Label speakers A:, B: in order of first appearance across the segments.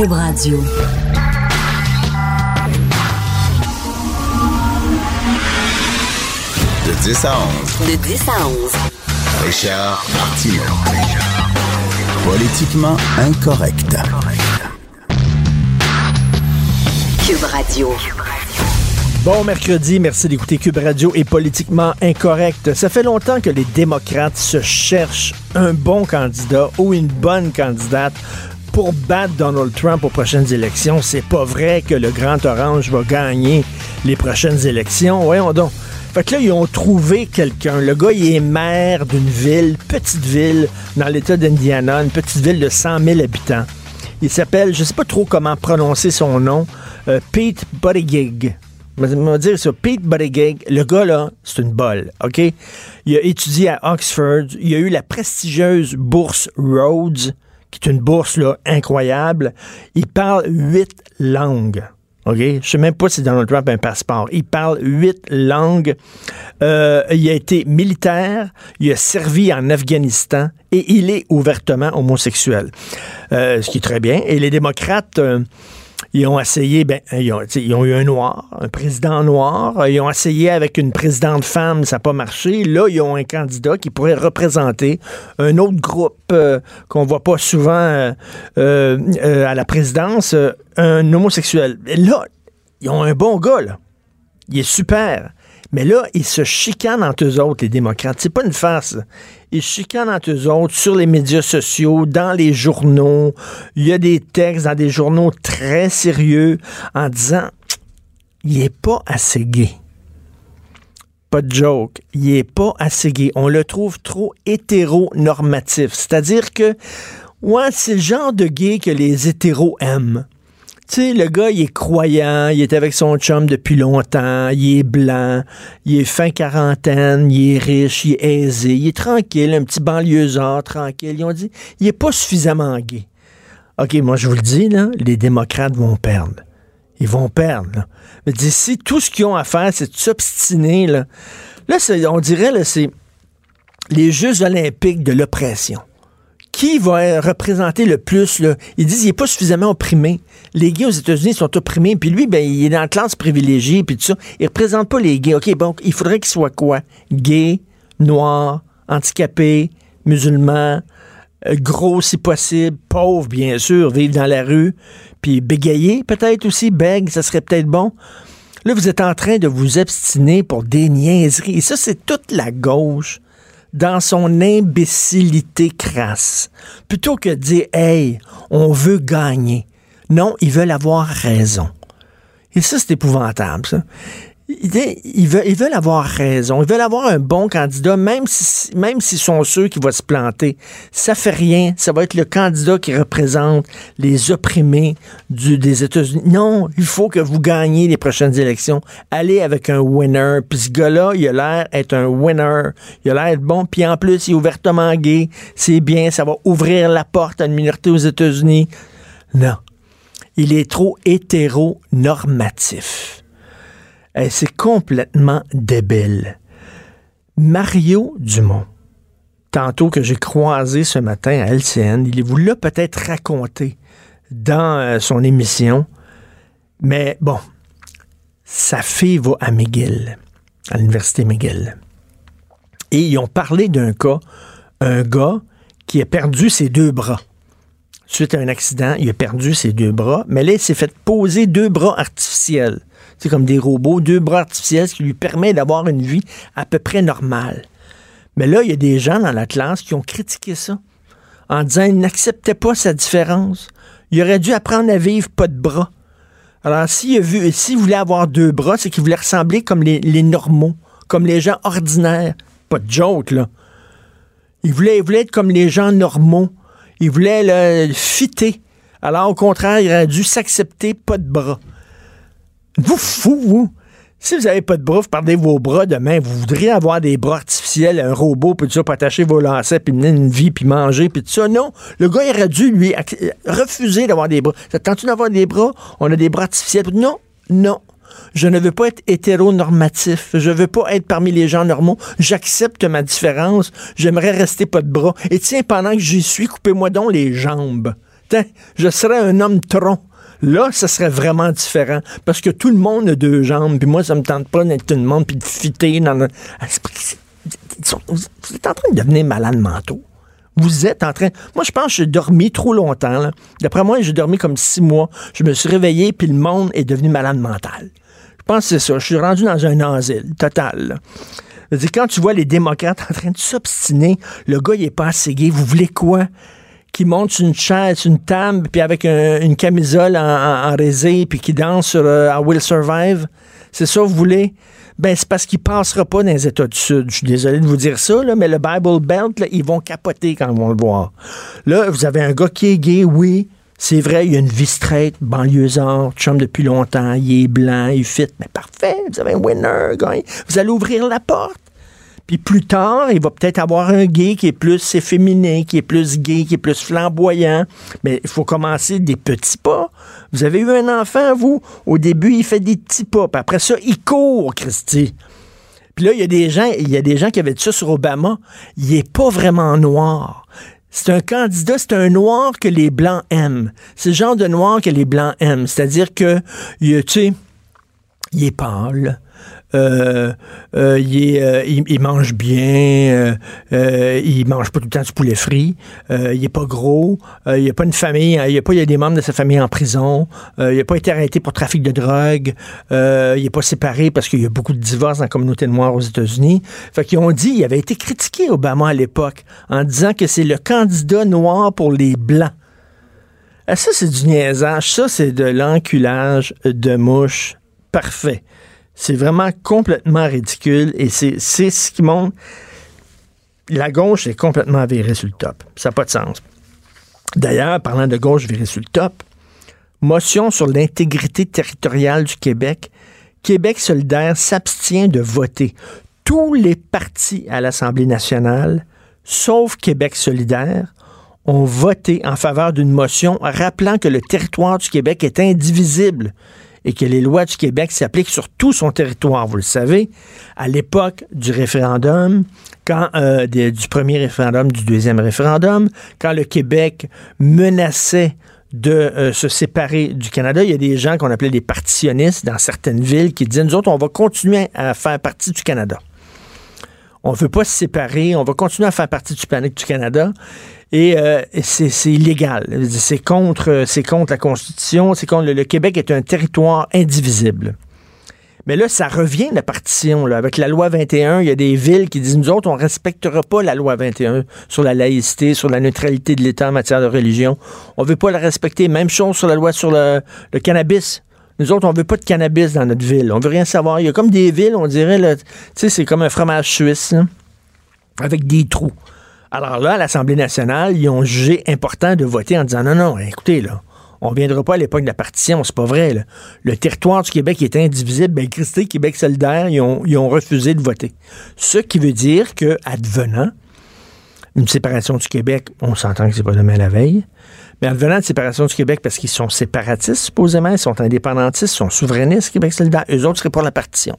A: Cube Radio.
B: De 10 à 11.
A: De 10 à 11.
B: Richard Martineau. Politiquement incorrect.
A: Cube Radio.
C: Bon mercredi, merci d'écouter Cube Radio et politiquement incorrect. Ça fait longtemps que les démocrates se cherchent un bon candidat ou une bonne candidate pour battre Donald Trump aux prochaines élections. C'est pas vrai que le Grand Orange va gagner les prochaines élections. Voyons donc. Fait que là, ils ont trouvé quelqu'un. Le gars, il est maire d'une ville, petite ville, dans l'État d'Indiana, une petite ville de 100 000 habitants. Il s'appelle, je sais pas trop comment prononcer son nom, euh, Pete Buttigieg. Je vais dire ça, Pete Buttigieg, le gars là, c'est une bolle, OK? Il a étudié à Oxford, il a eu la prestigieuse bourse Rhodes, qui est une bourse là, incroyable. Il parle huit langues. OK? Je sais même pas si Donald Trump a un passeport. Il parle huit langues. Euh, il a été militaire. Il a servi en Afghanistan et il est ouvertement homosexuel. Euh, ce qui est très bien. Et les démocrates. euh, ils ont essayé, ben, ils ont, eu un noir, un président noir. Ils ont essayé avec une présidente femme, ça n'a pas marché. Là, ils ont un candidat qui pourrait représenter un autre groupe euh, qu'on voit pas souvent euh, euh, à la présidence, un homosexuel. Là, ils ont un bon gars, là. Il est super. Mais là, ils se chicanent entre eux autres, les démocrates. C'est pas une farce. Ils se chicanent entre eux autres sur les médias sociaux, dans les journaux. Il y a des textes dans des journaux très sérieux en disant il est pas assez gay. Pas de joke. Il est pas assez gay. On le trouve trop hétéronormatif. C'est-à-dire que, ouais, c'est le genre de gay que les hétéros aiment. Tu sais, le gars, il est croyant, il est avec son chum depuis longtemps, il est blanc, il est fin quarantaine, il est riche, il est aisé, il est tranquille, un petit banlieusard tranquille. Ils ont dit, il est pas suffisamment gay. OK, moi, je vous le dis, là, les démocrates vont perdre. Ils vont perdre. Mais d'ici, tout ce qu'ils ont à faire, c'est de s'obstiner. Là, là on dirait, là, c'est les Jeux olympiques de l'oppression. Qui va représenter le plus? Là? Ils disent qu'il n'est pas suffisamment opprimé. Les gays aux États-Unis sont opprimés, puis lui, ben, il est dans la classe privilégiée, puis tout ça. Il représente pas les gays. OK, bon, il faudrait qu'il soit quoi? Gay, noir, handicapé, musulman, euh, gros si possible, pauvre, bien sûr, vivre dans la rue, puis bégayer peut-être aussi, bègue, ça serait peut-être bon. Là, vous êtes en train de vous obstiner pour des niaiseries. Et ça, c'est toute la gauche dans son imbécilité crasse. Plutôt que de dire, hey, on veut gagner. Non, ils veulent avoir raison. Et ça, c'est épouvantable, ça. Ils, veulent, avoir raison. Ils veulent avoir un bon candidat, même si, même s'ils sont sûrs qu'il va se planter. Ça fait rien. Ça va être le candidat qui représente les opprimés des États-Unis. Non, il faut que vous gagniez les prochaines élections. Allez avec un winner. Puis ce gars-là, il a l'air être un winner. Il a l'air être bon. Puis en plus, il est ouvertement gay. C'est bien. Ça va ouvrir la porte à une minorité aux États-Unis. Non. Il est trop hétéronormatif. Eh, C'est complètement débile. Mario Dumont, tantôt que j'ai croisé ce matin à LCN, il vous l'a peut-être raconté dans euh, son émission, mais bon, sa fille va à McGill, à l'université McGill. Et ils ont parlé d'un cas, un gars qui a perdu ses deux bras. Suite à un accident, il a perdu ses deux bras, mais là, il s'est fait poser deux bras artificiels. C'est comme des robots, deux bras artificiels, ce qui lui permet d'avoir une vie à peu près normale. Mais là, il y a des gens dans la qui ont critiqué ça en disant qu'ils n'acceptaient pas sa différence. Il aurait dû apprendre à vivre pas de bras. Alors, s'il voulait avoir deux bras, c'est qu'il voulait ressembler comme les, les normaux, comme les gens ordinaires. Pas de joke, là. Il voulait, il voulait être comme les gens normaux. Il voulait le fitter. Alors, au contraire, il aurait dû s'accepter pas de bras. Vous fou, vous. Si vous n'avez pas de bras, vous perdez vos bras demain. Vous voudriez avoir des bras artificiels, un robot, puis tout ça, pour attacher vos lacets, puis mener une vie, puis manger, puis tout ça. Non. Le gars, il aurait dû, lui, ac- refuser d'avoir des bras. Ça te tente d'avoir des bras? On a des bras artificiels. Non, non. Je ne veux pas être hétéronormatif. Je veux pas être parmi les gens normaux. J'accepte ma différence. J'aimerais rester pas de bras. Et tiens, pendant que j'y suis, coupez-moi donc les jambes. Tiens, je serais un homme tronc. Là, ça serait vraiment différent. Parce que tout le monde a deux jambes, puis moi, ça me tente pas d'être tout le monde, puis de fitter. Ah, vous êtes en train de devenir malade mentaux. Vous êtes en train. Moi, je pense que j'ai dormi trop longtemps. D'après moi, j'ai dormi comme six mois. Je me suis réveillé, puis le monde est devenu malade mental. Je pense que c'est ça. Je suis rendu dans un asile total. quand tu vois les démocrates en train de s'obstiner, le gars, il est pas assez gay. Vous voulez quoi? Qui monte sur une chaise, une table, puis avec une camisole en, en, puis qui danse sur euh, I Will Survive? C'est ça, vous voulez? Ben, c'est parce qu'il passera pas dans les États du Sud. Je suis désolé de vous dire ça, mais le Bible Belt, ils vont capoter quand ils vont le voir. Là, vous avez un gars qui est gay, oui. C'est vrai, il a une vie straight, banlieusard, chum depuis longtemps, il est blanc, il fit. Mais parfait, vous avez un winner, gars. Vous allez ouvrir la porte. Puis plus tard, il va peut-être avoir un gay qui est plus efféminé, qui est plus gay, qui est plus flamboyant. Mais il faut commencer des petits pas. Vous avez eu un enfant, vous? Au début, il fait des petits pas. Puis après ça, il court, Christy. Puis là, il y a des gens, il y a des gens qui avaient dit ça sur Obama. Il est pas vraiment noir. C'est un candidat, c'est un noir que les Blancs aiment. C'est le genre de noir que les Blancs aiment. C'est-à-dire que, tu sais, il est pâle euh, euh, euh, il, mange bien, il mange pas tout le temps du poulet frit, il est pas gros, il a pas une famille, il a pas il y a des membres de sa famille en prison, il a pas été arrêté pour trafic de drogue, il est pas séparé parce qu'il y a beaucoup de divorces dans la communauté noire aux États-Unis. Fait qu'ils ont dit, il avait été critiqué Obama à l'époque en disant que c'est le candidat noir pour les blancs. Ça, c'est du niaisage. Ça, c'est de l'enculage de mouche parfait. C'est vraiment complètement ridicule et c'est ce qui montre. La gauche est complètement virée sur le top. Ça n'a pas de sens. D'ailleurs, parlant de gauche virée sur le top, motion sur l'intégrité territoriale du Québec. Québec solidaire s'abstient de voter. Tous les partis à l'Assemblée nationale, sauf Québec solidaire, ont voté en faveur d'une motion rappelant que le territoire du Québec est indivisible et que les lois du Québec s'appliquent sur tout son territoire. Vous le savez, à l'époque du référendum, quand euh, du premier référendum, du deuxième référendum, quand le Québec menaçait de euh, se séparer du Canada. Il y a des gens qu'on appelait des partitionnistes dans certaines villes qui disaient, nous autres, on va continuer à faire partie du Canada. On ne veut pas se séparer, on va continuer à faire partie du, du Canada. Et euh, c'est illégal. C'est contre, contre la Constitution. C'est contre le, Québec est un territoire indivisible. Mais là, ça revient la partition. Avec la loi 21, il y a des villes qui disent nous autres, on ne respectera pas la loi 21 sur la laïcité, sur la neutralité de l'État en matière de religion. On ne veut pas la respecter. Même chose sur la loi sur le, cannabis. Nous autres, on veut pas de cannabis dans notre ville. On veut rien savoir. Il y a comme des villes, on dirait, tu sais, c'est comme un fromage suisse, avec des trous. Alors là, à l'Assemblée nationale, ils ont jugé important de voter en disant non, non, écoutez, là, on ne viendra pas à l'époque de la partition, c'est pas vrai. Là. Le territoire du Québec est indivisible. Ben, Christé, Québec solidaire, ils ont, refusé de voter. Ce qui veut dire que, advenant une séparation du Québec, on s'entend que c'est pas demain la veille, mais advenant une séparation du Québec parce qu'ils sont séparatistes, supposément, ils sont indépendantistes, ils sont souverainistes, Québec solidaire, eux autres seraient pour la partition.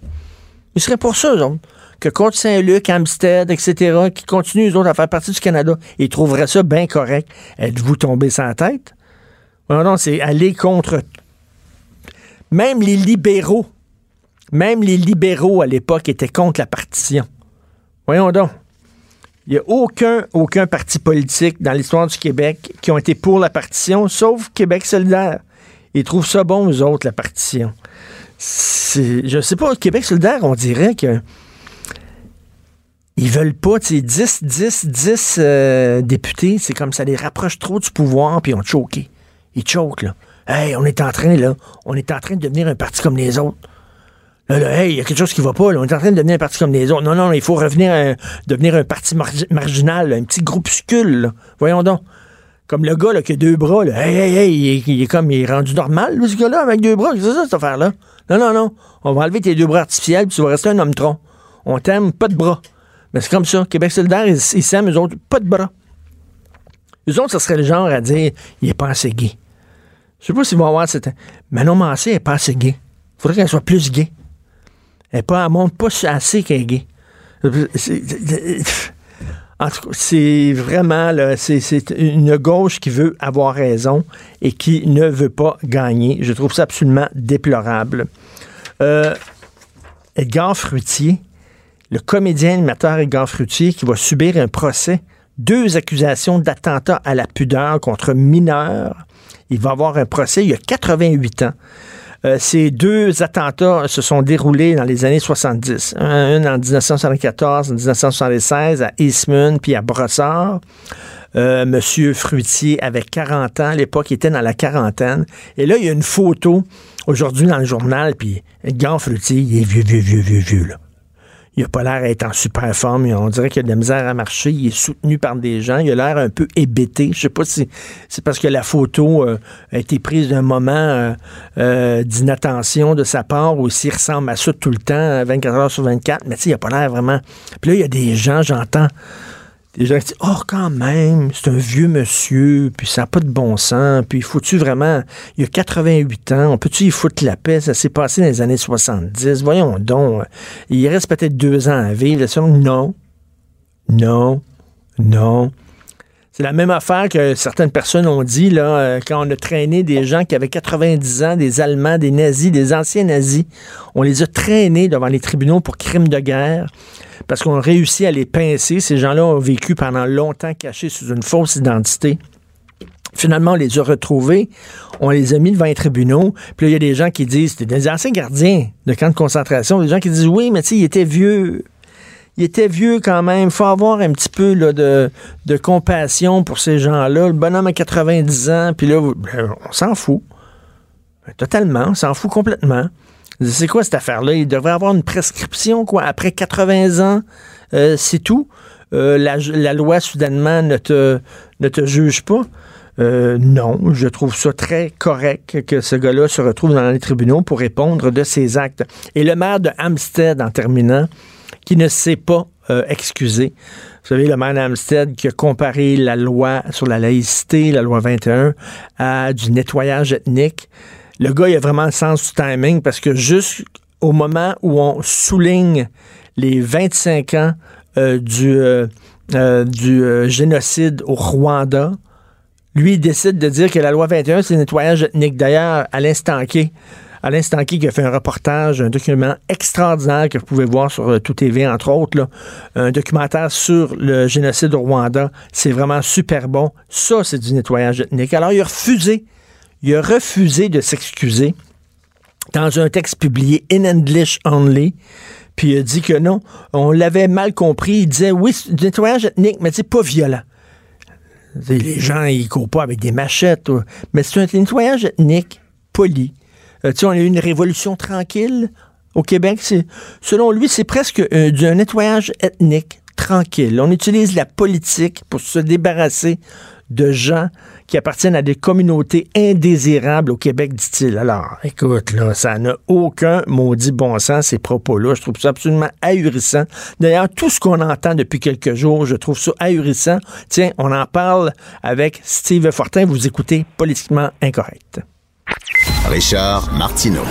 C: Ils seraient pour ça, eux autres que Côte-Saint-Luc, Amstead, etc., qui continuent, eux autres, à faire partie du Canada, ils trouveraient ça bien correct. Êtes-vous tombé sans tête? Non, non, c'est aller contre... Même les libéraux, même les libéraux à l'époque étaient contre la partition. Voyons donc. Il n'y a aucun, aucun parti politique dans l'histoire du Québec qui ont été pour la partition, sauf Québec solidaire. Ils trouvent ça bon, eux autres, la partition. Je sais pas, Québec solidaire, on dirait que ils veulent pas, tu sais, 10, 10, 10 députés, c'est comme ça les rapproche trop du pouvoir, puis ils ont choqué. Ils choquent, là. Hey, on est en train, là, on est en train de devenir un parti comme les autres. Là, là, hey, il y a quelque chose qui va pas, là. On est en train de devenir un parti comme les autres. Non, non, il faut revenir à devenir un parti marginal, un petit groupuscule, là. Voyons donc. Comme le gars, là, qui a deux bras, là. Hey, hey, hey, il est, comme, il est rendu normal, ce gars-là, avec deux bras. C'est ça, cette affaire-là. Non, non, non. On va enlever tes deux bras artificiels, puis tu vas rester un homme tronc. On t'aime, pas de bras. Mais c'est comme ça. Québec solidaire, ils, s'aiment, eux autres, pas de bras. Eux autres, ça serait le genre à dire, il est pas assez gay. Je sais pas s'ils vont avoir cette... Manon Massé est pas assez gay. Faudrait qu'elle soit plus gay. Elle ne montre pas assez qu'elle est gay. En tout cas, c'est vraiment c'est une gauche qui veut avoir raison et qui ne veut pas gagner. Je trouve ça absolument déplorable. Euh, Edgar Fruitier, le comédien animateur Edgar Fruitier, qui va subir un procès, deux accusations d'attentat à la pudeur contre mineurs. Il va avoir un procès il y a 88 ans. Euh, ces deux attentats se sont déroulés dans les années 70. Un, en 1974, en 1976 à Eastman, puis à Brossard. Euh, Monsieur Fruitier avait 40 ans. À l'époque, il était dans la quarantaine. Et là, il y a une photo aujourd'hui dans le journal, puis Edgar Fruitier, il est vieux, vieux, vieux, vieux, vieux, là. Il n'a pas l'air d'être en super forme. On dirait qu'il a de la misère à marcher. Il est soutenu par des gens. Il a l'air un peu hébété. Je sais pas si c'est parce que la photo euh, a été prise d'un moment euh, euh, d'inattention de sa part ou s'il ressemble à ça tout le temps, 24 heures sur 24. Mais tu sais, il n'a pas l'air vraiment. Puis là, il y a des gens, j'entends des gens disent Oh, quand même, c'est un vieux monsieur, puis ça n'a pas de bon sens, puis faut-tu vraiment. Il a 88 ans, on peut-tu y foutre la paix? Ça s'est passé dans les années 70. Voyons donc. Il reste peut-être deux ans à vivre. Non. Non. Non. C'est la même affaire que certaines personnes ont dit là, euh, quand on a traîné des gens qui avaient 90 ans, des Allemands, des nazis, des anciens nazis. On les a traînés devant les tribunaux pour crimes de guerre parce qu'on a réussi à les pincer. Ces gens-là ont vécu pendant longtemps cachés sous une fausse identité. Finalement, on les a retrouvés, on les a mis devant les tribunaux, puis il y a des gens qui disent, c'était des anciens gardiens de camps de concentration, des gens qui disent, oui, mais tu sais, il était vieux, il était vieux quand même. Il faut avoir un petit peu de, de, compassion pour ces gens-là. Le bonhomme a 90 ans, puis là, ben, on s'en fout. Totalement, on s'en fout complètement. C'est quoi cette affaire-là? Il devrait avoir une prescription, quoi. Après 80 ans, euh, c'est tout. Euh, la, loi, soudainement, ne te, ne te juge pas. Euh, non, je trouve ça très correct que ce gars-là se retrouve dans les tribunaux pour répondre de ses actes. Et le maire de Hampstead, en terminant, qui ne s'est pas excusé. Vous savez, le maire d'Hampstead qui a comparé la loi sur la laïcité, la loi 21, à du nettoyage ethnique le gars, il a vraiment le sens du timing parce que juste au moment où on souligne les 25 ans euh, du, euh, euh, génocide au Rwanda, lui, il décide de dire que la loi 21, c'est le nettoyage ethnique. D'ailleurs, à l'instant qui, à l'instant qui, a fait un reportage, un document extraordinaire que vous pouvez voir sur Tout TV, entre autres, un documentaire sur le génocide au Rwanda. C'est vraiment super bon. Ça, c'est du nettoyage ethnique. Alors, il a refusé il a refusé de s'excuser dans un texte publié in English only. Puis il a dit que non, on l'avait mal compris. Il disait oui, du nettoyage ethnique, mais c'est pas violent. Les gens, ils courent pas avec des machettes. Mais c'est un nettoyage ethnique poli. Euh, tu sais, on a eu une révolution tranquille au Québec. selon lui, c'est presque euh, un nettoyage ethnique tranquille. On utilise la politique pour se débarrasser de gens qui appartiennent à des communautés indésirables au Québec, dit-il. Alors, écoute, là, ça n'a aucun maudit bon sens, ces propos-là. Je trouve ça absolument ahurissant. D'ailleurs, tout ce qu'on entend depuis quelques jours, je trouve ça ahurissant. Tiens, on en parle avec Steve Fortin. Vous écoutez Politiquement Incorrect.
B: Richard Martineau.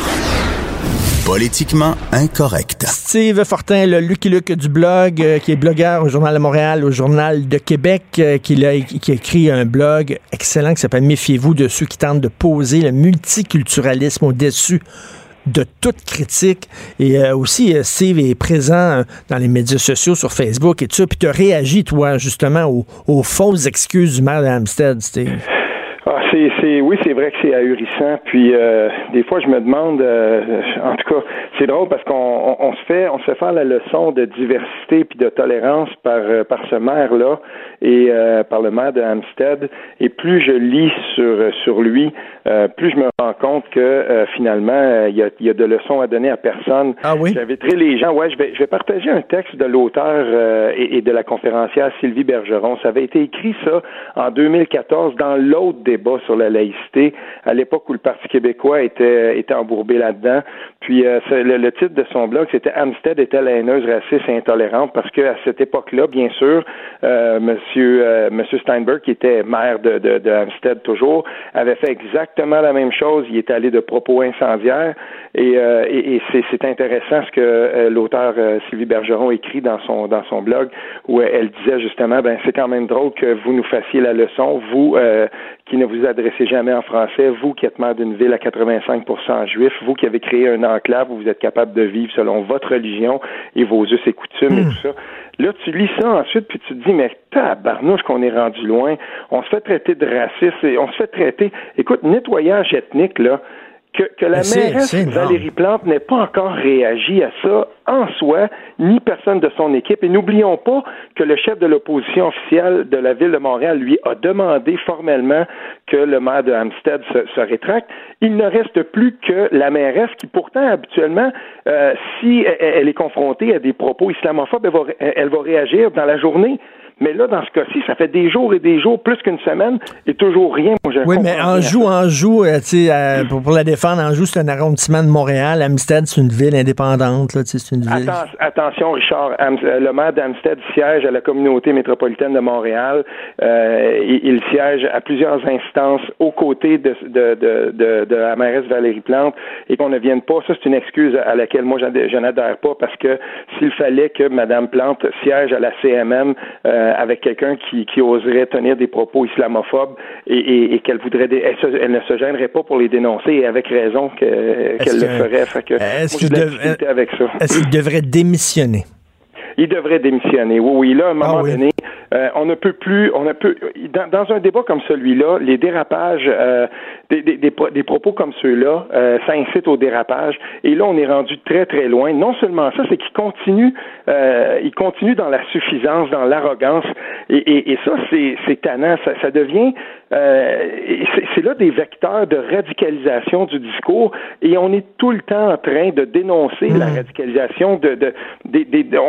B: Politiquement incorrect.
C: Steve Fortin, le Lucky Luke du blog, euh, qui est blogueur au Journal de Montréal, au Journal de Québec, euh, qui, a, écrit un blog excellent qui s'appelle Méfiez-vous de ceux qui tentent de poser le multiculturalisme au-dessus de toute critique. Et euh, aussi, Steve est présent dans les médias sociaux, sur Facebook et tout ça. Puis tu as réagi, toi, justement, aux, fausses excuses du maire d'Amstead, Steve.
D: Ah, c'est, c'est, oui, c'est vrai que c'est ahurissant. Puis euh, des fois, je me demande, euh, en tout cas, c'est drôle parce qu'on on, se fait, on se fait faire la leçon de diversité puis de tolérance par euh, par ce maire là et par le maire de Hampstead. Et plus je lis sur sur lui, plus je me rends compte que finalement, il y a, y a de leçons à donner à personne.
C: Ah oui?
D: J'inviterai les gens. Ouais, je vais je vais partager un texte de l'auteur et, et de la conférencière Sylvie Bergeron. Ça avait été écrit ça en 2014 dans l'autre débat sur la laïcité, à l'époque où le Parti québécois était, était embourbé là-dedans. Puis euh, le, titre de son blog, c'était Amstead était la haineuse, raciste et intolérante, parce qu'à cette époque-là, bien sûr, euh, Monsieur, euh, Monsieur Steinberg, qui était maire de, de, de toujours, avait fait exactement la même chose. Il est allé de propos incendiaires. Et, euh, et, c'est intéressant ce que euh, l'auteur euh, Sylvie Bergeron écrit dans son dans son blog, où elle disait justement, ben c'est quand même drôle que vous nous fassiez la leçon, vous qui ne vous adressez jamais en français, vous qui êtes maire d'une ville à 85% juif, vous qui avez créé un enclave où vous êtes capable de vivre selon votre religion et vos us et coutumes et hmm. tout ça. Là, tu lis ça ensuite, puis tu te dis, mais tabarnouche qu'on est rendu loin. On se fait traiter de raciste et on se fait traiter. Écoute, nettoyage ethnique, là, que, que la mairesse Valérie Plante n'ait pas encore réagi à ça en soi, ni personne de son équipe. Et n'oublions pas que le chef de l'opposition officielle de la ville de Montréal, lui, a demandé formellement que le maire de Hampstead se, rétracte. Il ne reste plus que la mairesse qui, pourtant, habituellement, euh, si elle est confrontée à des propos islamophobes, elle va, elle va réagir dans la journée. Mais là, dans ce cas-ci, ça fait des jours et des jours, plus qu'une semaine, et toujours rien.
C: Moi, oui, mais Anjou, Anjou, euh, tu sais, euh, pour, pour, la défendre, Anjou, c'est un arrondissement de Montréal. Amstead, c'est une ville indépendante. Là, c'est une ville...
D: attention, Richard. Euh, le maire d'Amstead siège à la communauté métropolitaine de Montréal. il, siège à plusieurs instances aux côtés de, de, de, de, la mairesse Valérie Plante et qu'on ne vienne pas. Ça, c'est une excuse à laquelle moi, je n'adhère pas parce que s'il fallait que Mme Plante siège à la CMM, euh, avec quelqu'un qui, qui, oserait tenir des propos islamophobes et, et, qu'elle voudrait, elle, ne se gênerait pas pour les dénoncer et avec raison qu'elle le ferait. Fait que,
C: est-ce qu'il devrait démissionner?
D: Il devrait démissionner. Oui, oui. Là, à un moment ah donné, euh, on ne peut plus, on ne peut, dans, dans un débat comme celui-là, les dérapages, euh, des, des, des, propos comme ceux-là, euh, ça incite au dérapage. Et là, on est rendu très très loin. Non seulement ça, c'est qu'il continue, euh, il continue dans la suffisance, dans l'arrogance. Et, et, et, ça, c'est, c'est tannant. Ça, ça devient, c'est, là des vecteurs de radicalisation du discours. Et on est tout le temps en train de dénoncer la mmh. radicalisation de, de,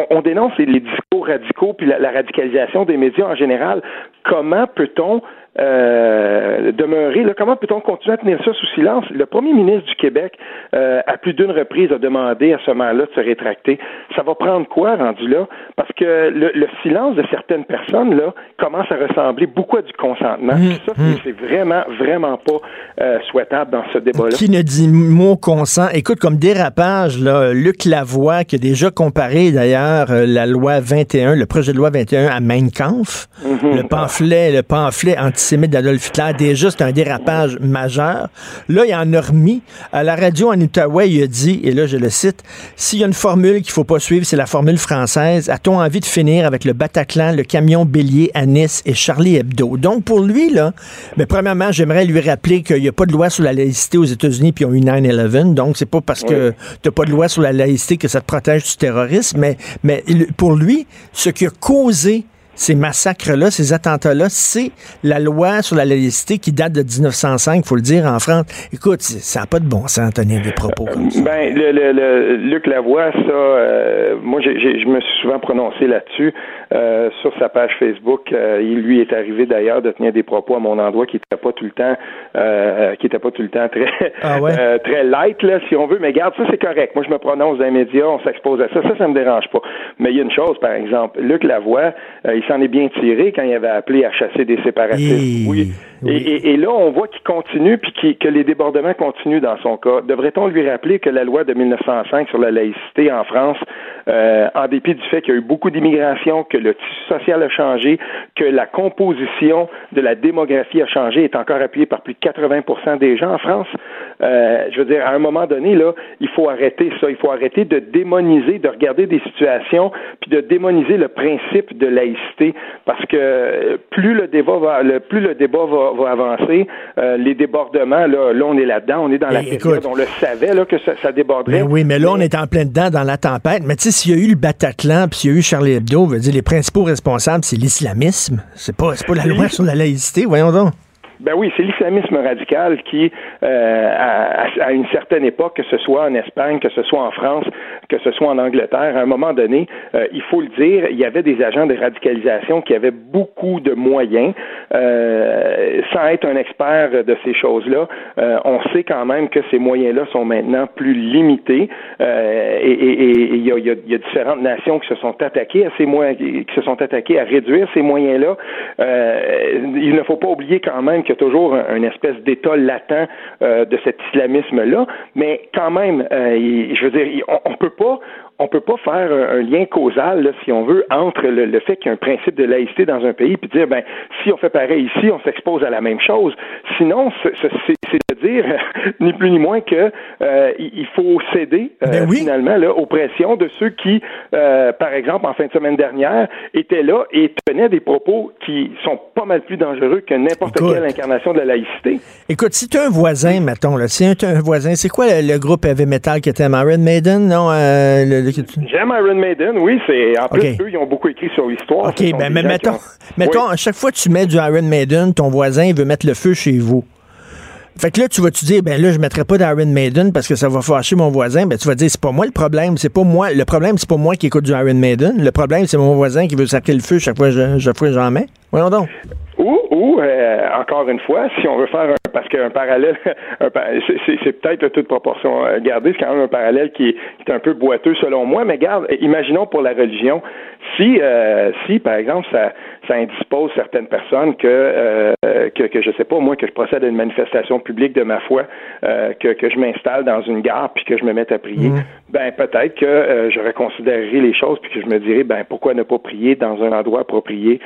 D: on, dénonce les discours radicaux puis la, la radicalisation des médias en général. Comment peut-on euh, demeurer. Là, comment peut-on continuer à tenir ça sous silence? Le premier ministre du Québec, euh, à plus d'une reprise, a demandé à ce moment-là de se rétracter. Ça va prendre quoi rendu là? Parce que le, silence de certaines personnes là commence à ressembler beaucoup à du consentement. Mmh, ça, mmh. c'est vraiment, vraiment pas euh, souhaitable dans ce débat-là.
C: Qui ne dit mot consent? Écoute, comme dérapage, là, Luc Lavoie, qui a déjà comparé d'ailleurs la loi 21, le projet de loi 21 à Mein Kampf, mmh. le pamphlet, le pamphlet anti antisémite d'Adolf Hitler, déjà, c'est un dérapage majeur. Là, il en a remis. À la radio en Outaouais, il a dit, et là, je le cite, s'il y a une formule qu'il faut pas suivre, c'est la formule française. A-t-on envie de finir avec le Bataclan, le camion bélier à Nice et Charlie Hebdo? Donc, pour lui, là, mais premièrement, j'aimerais lui rappeler qu'il n'y a pas de loi sur la laïcité aux États-Unis, puis ils ont eu 9-11. Donc, c'est pas parce que tu n'as pas de loi sur la laïcité que ça te protège du terrorisme. Mais, mais pour lui, ce qui a causé ces massacres-là, ces attentats-là, c'est la loi sur la laïcité qui date de 1905, faut le dire, en France. Écoute, ça n'a pas de bon sens, tenir des propos comme ça.
D: Ben, le, le, Luc Lavoie, ça, euh, moi, je me suis souvent prononcé là-dessus. Euh, sur sa page Facebook, euh, il lui est arrivé d'ailleurs de tenir des propos à mon endroit qui n'étaient pas tout le temps, qui étaient pas tout le temps très, ah très light, là, si on veut. Mais garde, ça, c'est correct. Moi, je me prononce dans les médias, on s'expose à ça. Ça, ça me dérange pas. Mais il y a une chose, par exemple. Luc Lavoie, il s'en est bien tiré quand il avait appelé à chasser des séparatistes. Oui. Et, là, on voit qu'il continue, puis que les débordements continuent dans son cas. Devrait-on lui rappeler que la loi de 1905 sur la laïcité en France, euh, en dépit du fait qu'il y a eu beaucoup d'immigration, que le tissu social a changé, que la composition de la démographie a changé, est encore appuyée par plus de 80% des gens en France, euh, je veux dire, à un moment donné, là, il faut arrêter ça. Il faut arrêter de démoniser, de regarder des situations, puis de démoniser le principe de laïcité, parce que plus le débat va, le, plus le débat va, va avancer, euh, les débordements, là, là, on est là-dedans, on est dans la période, on le savait là, que ça, ça déborderait.
C: Mais oui, mais là, on est en plein dedans dans la tempête. Mais tu sais, s'il y a eu le Bataclan, puis s'il y a eu Charlie Hebdo, veut dire, les principaux responsables, c'est l'islamisme. C'est pas, pas la loi sur la laïcité, voyons donc.
D: Ben oui, c'est l'islamisme radical qui, euh, à, une certaine époque, que ce soit en Espagne, que ce soit en France, que ce soit en Angleterre, à un moment donné, euh, il faut le dire, il y avait des agents de radicalisation qui avaient beaucoup de moyens. Euh, sans être un expert de ces choses-là, euh, on sait quand même que ces moyens-là sont maintenant plus limités et il y a, y, a, différentes nations qui se sont attaquées à ces moyens, qui se sont attaquées à réduire ces moyens-là. il ne faut pas oublier quand même qu'il y a toujours une espèce d'état latent de cet islamisme-là, mais quand même, je veux dire, on, on peut pas pas, on peut pas faire un, lien causal, si on veut, entre le, fait qu'il y a un principe de laïcité dans un pays, puis dire, ben, si on fait pareil ici, on s'expose à la même chose. Sinon, c'est de dire, ni plus ni moins que euh, il faut céder euh, ben finalement là, aux pressions de ceux qui, euh, par exemple, en fin de semaine dernière, étaient là et tenaient des propos qui sont pas mal plus dangereux que n'importe quelle incarnation de la laïcité.
C: Écoute, si tu un voisin, mettons, là, si tu un voisin, c'est quoi le, groupe heavy metal qui était Iron Maiden, non? le,
D: J'aime Iron Maiden, oui. C'est en plus eux, ils ont beaucoup écrit sur l'histoire.
C: Ok, ben mais mettons, mettons, à chaque fois que tu mets du Iron Maiden, ton voisin veut mettre le feu chez vous. Fait que là, tu vas te dire, ben là, je mettrai pas d'Iron Maiden parce que ça va fâcher mon voisin? Ben, tu vas dire, c'est pas moi le problème, c'est pas moi. Le problème, c'est pas moi qui écoute du Iron Maiden. Le problème, c'est mon voisin qui veut sacrer le feu chaque fois que j'en mets. Voyons donc.
D: Ou, ou euh, encore une fois, si on veut faire un, parce qu'un parallèle, c'est peut-être toute proportion euh, gardée, c'est quand même un parallèle qui est, qui est, un peu boiteux selon moi, mais garde, imaginons pour la religion, si, euh, si par exemple, ça, ça indispose certaines personnes que, euh, que, que, je sais pas, moi, que je procède à une manifestation publique de ma foi, que, que je m'installe dans une gare puis que je me mette à prier, mmh. ben peut-être que je reconsidérerai les choses puis que je me dirais, ben pourquoi ne pas prier dans un endroit approprié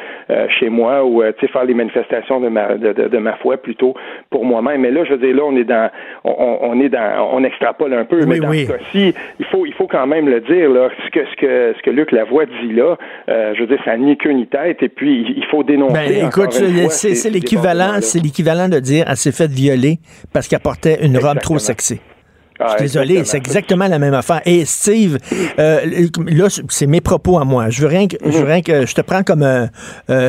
D: chez moi ou, tu sais, faire les manifestations de ma, de, de, ma foi plutôt pour moi-même. Mais là, je veux dire, là, on est dans, on, on est dans, on extrapole un peu, mais dans ce cas-ci, il faut, il faut quand même le dire, là, ce que, ce que, ce que Luc Lavoie dit là, je veux dire, ça ni queu ni tête et puis il faut dénoncer. Ben,
C: écoute, c'est l'équivalent, c'est l'équivalent de dire elle s'est fait violer parce qu'elle portait une robe trop sexy. Ah, je suis désolé, c'est exactement la même affaire. Et Steve, euh, là, c'est mes propos à moi. Je veux rien que, je veux rien que, je te prends comme un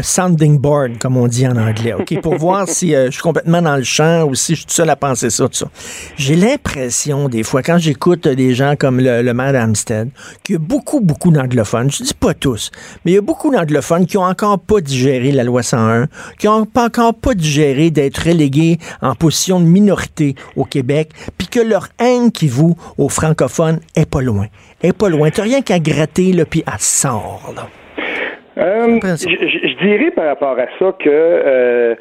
C: sounding board, comme on dit en anglais, ok, pour voir si euh, je suis complètement dans le champ ou si je suis tout seul à penser ça, tout ça. J'ai l'impression des fois quand j'écoute des gens comme le, le maire d'Amstead, qu'il y a beaucoup, beaucoup d'anglophones. Je dis pas tous, mais il y a beaucoup d'anglophones qui ont encore pas digéré la loi 101, qui ont pas encore pas digéré d'être relégués en position de minorité au Québec, puis que leur qui vous, aux francophones, est pas loin. Est pas loin. T'as rien qu'à gratter, là, puis à sort,
D: euh, je, dirais par rapport à ça que euh,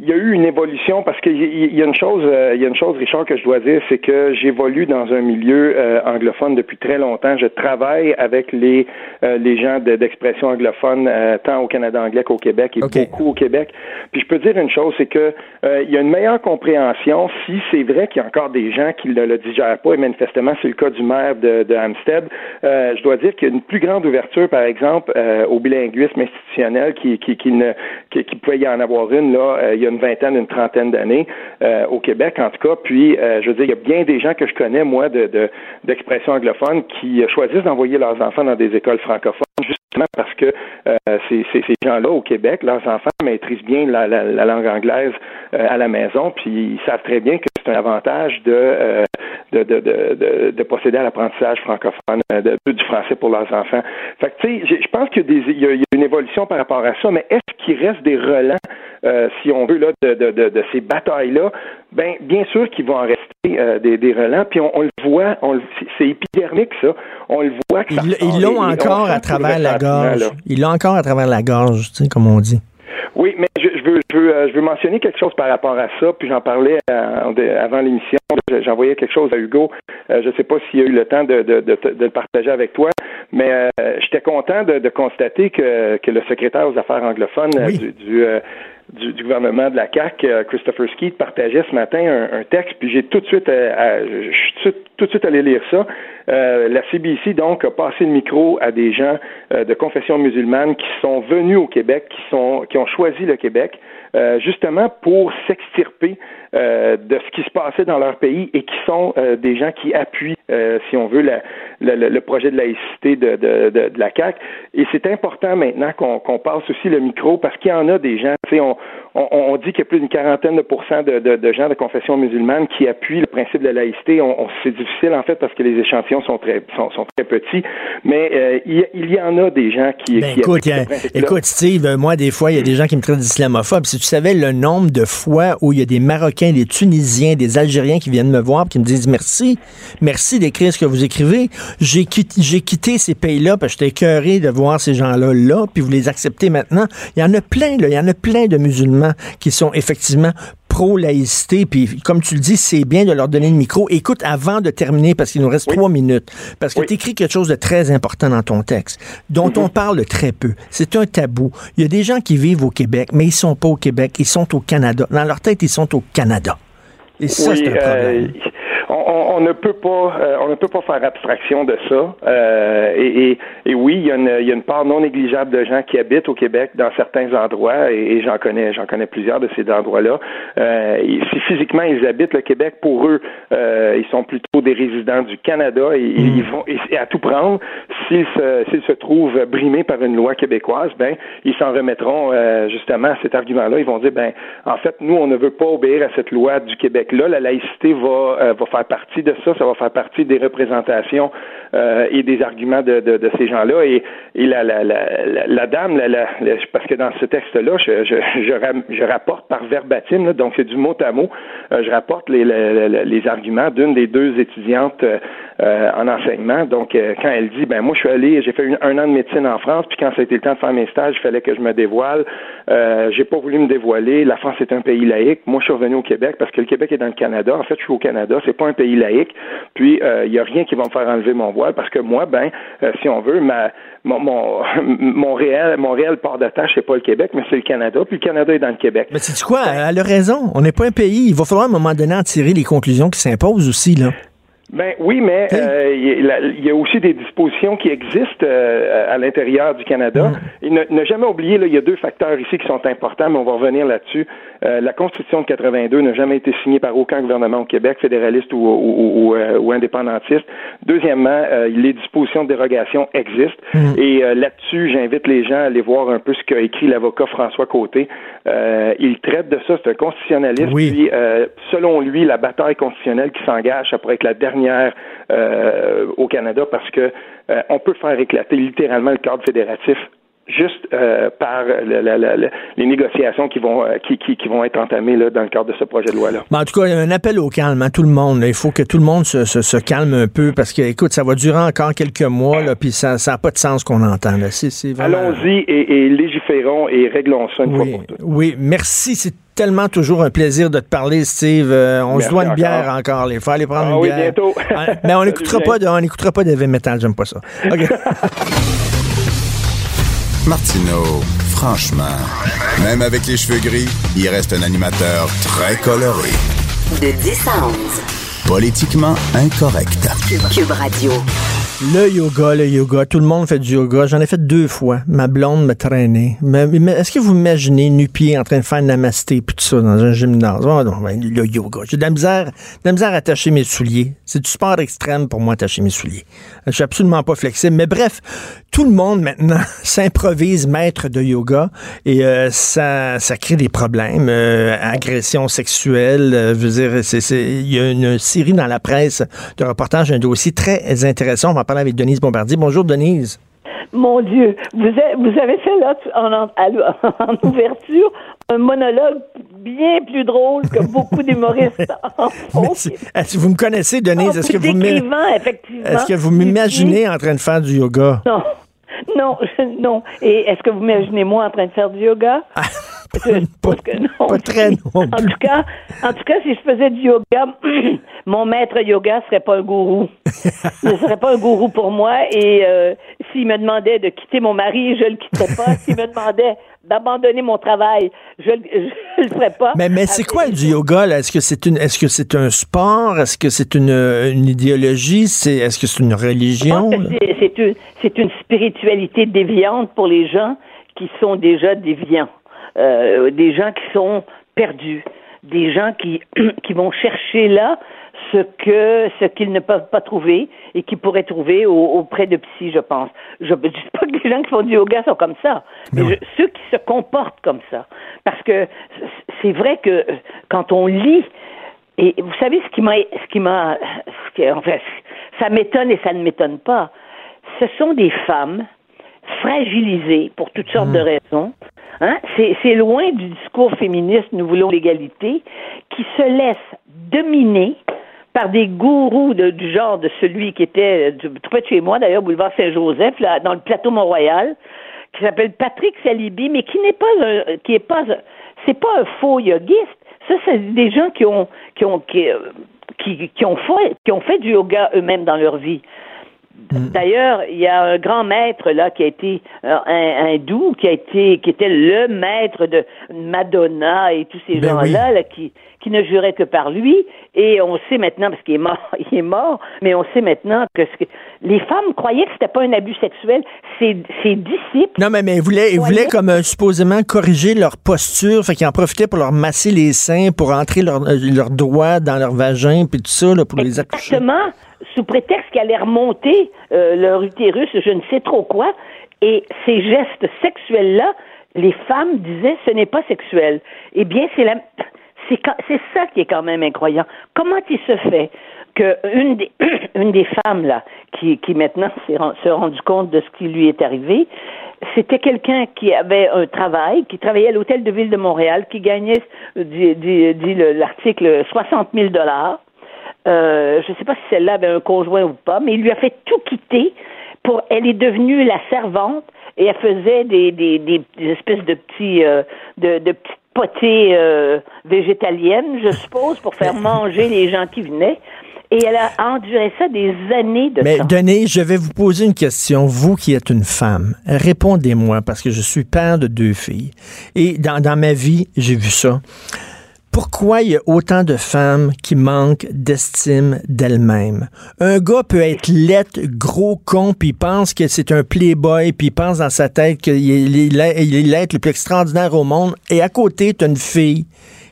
D: il y a eu une évolution parce qu'il y, a une chose, euh, il y a une chose, Richard, que je dois dire, c'est que j'évolue dans un milieu euh, anglophone depuis très longtemps. Je travaille avec les euh, les gens d'expression anglophone tant au Canada anglais qu'au Québec et beaucoup au Québec. Puis je peux dire une chose, c'est que il y a une meilleure compréhension si c'est vrai qu'il y a encore des gens qui ne le digèrent pas et manifestement c'est le cas du maire de, de Hampstead. je dois dire qu'il y a une plus grande ouverture, par exemple, au bilinguisme institutionnel qui qui qui ne qui, qui pouvait y en avoir une là. Il y a une vingtaine, une trentaine d'années euh, au Québec, en tout cas. Puis, euh, je veux dire, il y a bien des gens que je connais, moi, de, d'expression anglophone, qui choisissent d'envoyer leurs enfants dans des écoles francophones, justement parce que euh, ces, ces, gens-là au Québec, leurs enfants maîtrisent bien la, langue anglaise à la maison, puis ils savent très bien que c'est un avantage de, de, de, de, de, procéder à l'apprentissage francophone du français pour leurs enfants. Fait que, tu sais, je pense qu'il y, a une évolution par rapport à ça, mais est-ce qu'il reste des relents euh, si on veut, là, de, de, de, ces batailles-là, ben, bien sûr qu'ils vont en rester euh, des, des, relents. Puis on, le voit, on, c'est épidermique, ça. On le voit que ça
C: Ils l'ont encore à travers la gorge. Ils l'ont encore à travers la gorge, tu sais, comme on dit.
D: Oui, mais je, je, veux, je, veux, euh, je veux mentionner quelque chose par rapport à ça, puis j'en parlais avant l'émission. J'envoyais quelque chose à Hugo. je ne sais pas s'il a eu le temps de, de, de, de, le partager avec toi, mais j'étais content de, constater que, que le secrétaire aux affaires anglophones du, du du, gouvernement de la CAC, euh, Christopher Skeet, partageait ce matin un, texte, puis j'ai tout de suite, euh, tout de suite allé lire ça. Euh, la CBC donc a passé le micro à des gens de confession musulmane qui sont venus au Québec, qui sont qui ont choisi le Québec, justement pour s'extirper de ce qui se passait dans leur pays et qui sont des gens qui appuient, si on veut, la, le projet de laïcité de, de, de, la CAC. Et c'est important maintenant qu'on passe aussi le micro parce qu'il y en a des gens, sais, on, on, dit qu'il y a plus d'une quarantaine de pourcents de, de, gens de confession musulmane qui appuient le principe de la laïcité. On, c'est difficile en fait parce que les échantillons sont très sont, sont très petits, mais euh, il, il, y en a des gens qui.
C: Ben, écoute, écoute, Steve, moi des fois il y a des gens qui me traitent d'islamophobe. Si tu savais le nombre de fois où il y a des Marocains Des Tunisiens, des Algériens qui viennent me voir qui me disent merci. Merci d'écrire ce que vous écrivez. J'ai quitté, j'ai quitté ces pays-là parce que j'étais écœuré de voir ces gens-là là, puis vous les acceptez maintenant. Il y en a plein. Il y en a plein de musulmans qui sont effectivement pro-laïcité, puis comme tu le dis, c'est bien de leur donner le micro. Écoute, avant de terminer, parce qu'il nous reste trois minutes, parce que tu écris quelque chose de très important dans ton texte, dont on parle très peu. C'est un tabou. Il y a des gens qui vivent au Québec, mais ils sont pas au Québec, ils sont au Canada. Dans leur tête, ils sont au Canada. Et ça, c'est un problème.
D: Euh, on, on, ne peut pas, euh, on ne peut pas faire abstraction de ça. Euh, et, et, et, oui, il y, a une, il y, a une, part non négligeable de gens qui habitent au Québec dans certains endroits, et, j'en connais, j'en connais plusieurs de ces endroits-là. Euh, si physiquement ils habitent le Québec, pour eux, euh, ils sont plutôt des résidents du Canada et, mm. ils vont et, à tout prendre. S'ils se, s'ils se trouvent brimés par une loi québécoise, ben ils s'en remettront euh, justement à cet argument-là. Ils vont dire, ben en fait, nous, on ne veut pas obéir à cette loi du Québec-là. La laïcité va, va faire partie de ça, ça va faire partie des représentations euh, et des arguments de, de, de ces gens-là. Et, et la, la, la, la dame, parce que dans ce texte-là, je, je, je, je, rapporte par verbatim, donc c'est du mot à mot, euh, je rapporte les, les, les arguments d'une des deux étudiantes euh, en enseignement. Donc, euh, quand elle dit, ben moi, je suis allé, j'ai fait un an de médecine en France, puis quand ça a été le temps de faire mes stages, il fallait que je me dévoile. Euh, j'ai pas voulu me dévoiler. La France est un pays laïque. Moi, je suis revenu au Québec parce que le Québec est dans le Canada. En fait, je suis au Canada. C'est pas un pays laïque. Puis, il y a rien qui va me faire enlever mon voile parce que moi, ben, si on veut, ma mon, mon, mon, réel, mon réel port d'attache, c'est pas le Québec, mais c'est le Canada. Puis le Canada est dans le Québec.
C: Mais c'est quoi? Elle a raison. On n'est pas un pays. Il va falloir à un moment donné en tirer les conclusions qui s'imposent aussi, là.
D: Ben oui, mais euh, il y a aussi des dispositions qui existent euh, à l'intérieur du Canada. Mm. Et ne, jamais oublier, là, il y a deux facteurs ici qui sont importants, mais on va revenir là-dessus. Euh, la Constitution de 82 n'a jamais été signée par aucun gouvernement au Québec, fédéraliste ou, ou, ou, indépendantiste. Deuxièmement, les dispositions de dérogation existent. Mm. Et là-dessus, j'invite les gens à aller voir un peu ce qu'a écrit l'avocat François Côté. il traite de ça, c'est un constitutionnaliste. Puis, selon lui, la bataille constitutionnelle qui s'engage, ça pourrait être la dernière euh, au Canada parce que euh, on peut faire éclater littéralement le cadre fédératif juste euh, par les négociations qui vont qui, vont être entamées là, dans le cadre de ce projet de loi-là.
C: en tout cas, un appel au calme à hein, tout le monde. Il faut que tout le monde se, calme un peu parce que, écoute, ça va durer encore quelques mois, puis ça n'a pas de sens qu'on entend.
D: Allons-y et, légiférons et réglons ça une
C: fois
D: pour toutes.
C: Oui, merci. C'est tellement toujours un plaisir de te parler, Steve. Euh, on se doit une bière encore. Il faut aller prendre
D: ah,
C: une
D: oui,
C: bière.
D: bientôt.
C: Ah, mais on n'écoutera pas, de, on écoutera pas d'heavy metal. J'aime pas ça.
B: Martineau, franchement, même avec les cheveux gris, il reste un animateur très coloré.
A: De 10 à 11.
B: Politiquement incorrect.
A: Cube Radio.
C: Le yoga, le yoga, tout le monde fait du yoga. J'en ai fait deux fois. Ma blonde me traînait. Mais, est-ce que vous imaginez nu-pied en train de faire namasté puis tout ça dans un gymnase? Oh, non, ben, le yoga. J'ai de la misère, de la misère à attacher mes souliers. C'est du sport extrême pour moi attacher mes souliers. Je suis absolument pas flexible. Mais bref, tout le monde maintenant s'improvise maître de yoga et euh, ça, ça crée des problèmes. Euh, agression sexuelle, euh, je veux dire, il y a une série dans la presse de reportages, un dossier très intéressant. On va parler avec Denise Bombardier. Bonjour, Denise.
E: Mon Dieu, vous avez, vous avez fait là, en, en, ouverture, un monologue bien plus drôle que beaucoup d'humoristes.
C: Est-ce que vous me connaissez, Denise? Est-ce que vous Est-ce que vous m'imaginez en train de faire du yoga?
E: Non. Non, non. Et est-ce que vous imaginez moi en train de faire du yoga?
C: Ah, pas, très non.
E: En tout cas, en tout cas, si je faisais du yoga, mon maître yoga serait pas un gourou. ne serait pas un gourou pour moi. Et euh, s'il me demandait de quitter mon mari, je le quitterais pas. s'il me demandait d'abandonner mon travail, je, ne le ferais pas.
C: Mais, mais c'est quoi du yoga Est-ce que c'est une, est-ce que c'est un sport? Est-ce que c'est une, une idéologie? C'est, est-ce que c'est une religion?
E: C'est une, c'est une spiritualité déviante pour les gens qui sont déjà déviants. Euh, des gens qui sont perdus, des gens qui, qui vont chercher là ce que ce qu'ils ne peuvent pas trouver et qu'ils pourraient trouver auprès de psy, je pense. Je ne dis pas que les gens qui font du yoga sont comme ça, mais, ceux qui se comportent comme ça. Parce que c'est vrai que quand on lit, et vous savez ce qui m'a ce qui m'a fait, ça m'étonne et ça ne m'étonne pas. Ce sont des femmes fragilisées pour toutes sortes de mmh. raisons, Hein? C'est loin du discours féministe, nous voulons l'égalité, qui se laisse dominer par des gourous du genre de celui qui était tout près de chez moi, d'ailleurs, boulevard Saint-Joseph, là, dans le plateau Mont-Royal, qui s'appelle Patrick Salibi, mais qui n'est pas un, qui est pas, c'est pas un faux yogiste. Ça, c'est des gens qui ont, qui ont, qui, euh, qui, qui, ont fait, qui ont fait du yoga eux-mêmes dans leur vie. Mm. D'ailleurs, il y a un grand maître là qui a été euh, un hindou, qui a été, qui était le maître de Madonna et tous ces ben gens-là là, qui, qui ne jurait que par lui. Et on sait maintenant, parce qu'il est mort, il est mort, mais on sait maintenant que, ce que les femmes croyaient que c'était pas un abus sexuel. Ses, ses disciples.
C: Non, mais, mais ils voulaient, ils voulaient comme euh, supposément corriger leur posture, fait qu'ils en profitaient pour leur masser les seins, pour entrer leurs leur doigts dans leur vagin, puis tout ça, là, pour les accoucher.
E: Exactement, sous prétexte qu'ils allaient remonter euh, leur utérus, je ne sais trop quoi. Et ces gestes sexuels-là, les femmes disaient ce n'est pas sexuel. Eh bien, c'est la c'est ça qui est quand même incroyant. Comment il se fait qu'une des, une des femmes là, qui, maintenant s'est rendu compte de ce qui lui est arrivé, c'était quelqu'un qui avait un travail, qui travaillait à l'hôtel de ville de Montréal, qui gagnait, dit, l'article, 60 000 dollars. Euh, je ne sais pas si celle-là avait un conjoint ou pas, mais il lui a fait tout quitter. Pour, elle est devenue la servante et elle faisait des, des, espèces de petits, euh, de, de petits potée euh, végétalienne, je suppose, pour faire manger les gens qui venaient. Et elle a enduré ça des années de
C: Mais Denis, je vais vous poser une question. Vous qui êtes une femme, répondez-moi parce que je suis père de deux filles. Et dans, dans ma vie, j'ai vu ça pourquoi il y a autant de femmes qui manquent d'estime d'elles-mêmes? Un gars peut être lettre, gros con, puis pense que c'est un playboy, puis il pense dans sa tête qu'il est l'être le plus extraordinaire au monde, et à côté, tu une fille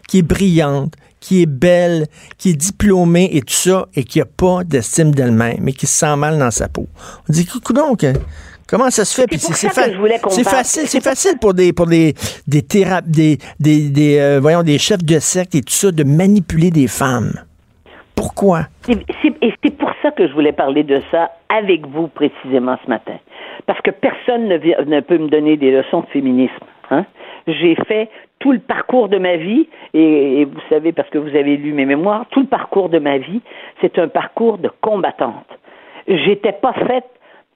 C: qui est brillante, qui est belle, qui est diplômée et tout ça, et qui a pas d'estime d'elle-même, mais qui se sent mal dans sa peau. On dit, donc, Comment ça se fait?
E: C'est
C: facile, c'est facile pour des pour des des des des, des euh, voyons des chefs de secte et tout ça de manipuler des femmes. Pourquoi?
E: Et c'est pour ça que je voulais parler de ça avec vous précisément ce matin. Parce que personne ne, ne peut me donner des leçons de féminisme. Hein? J'ai fait tout le parcours de ma vie, et, et, vous savez, parce que vous avez lu mes mémoires, tout le parcours de ma vie, c'est un parcours de combattante. J'étais pas faite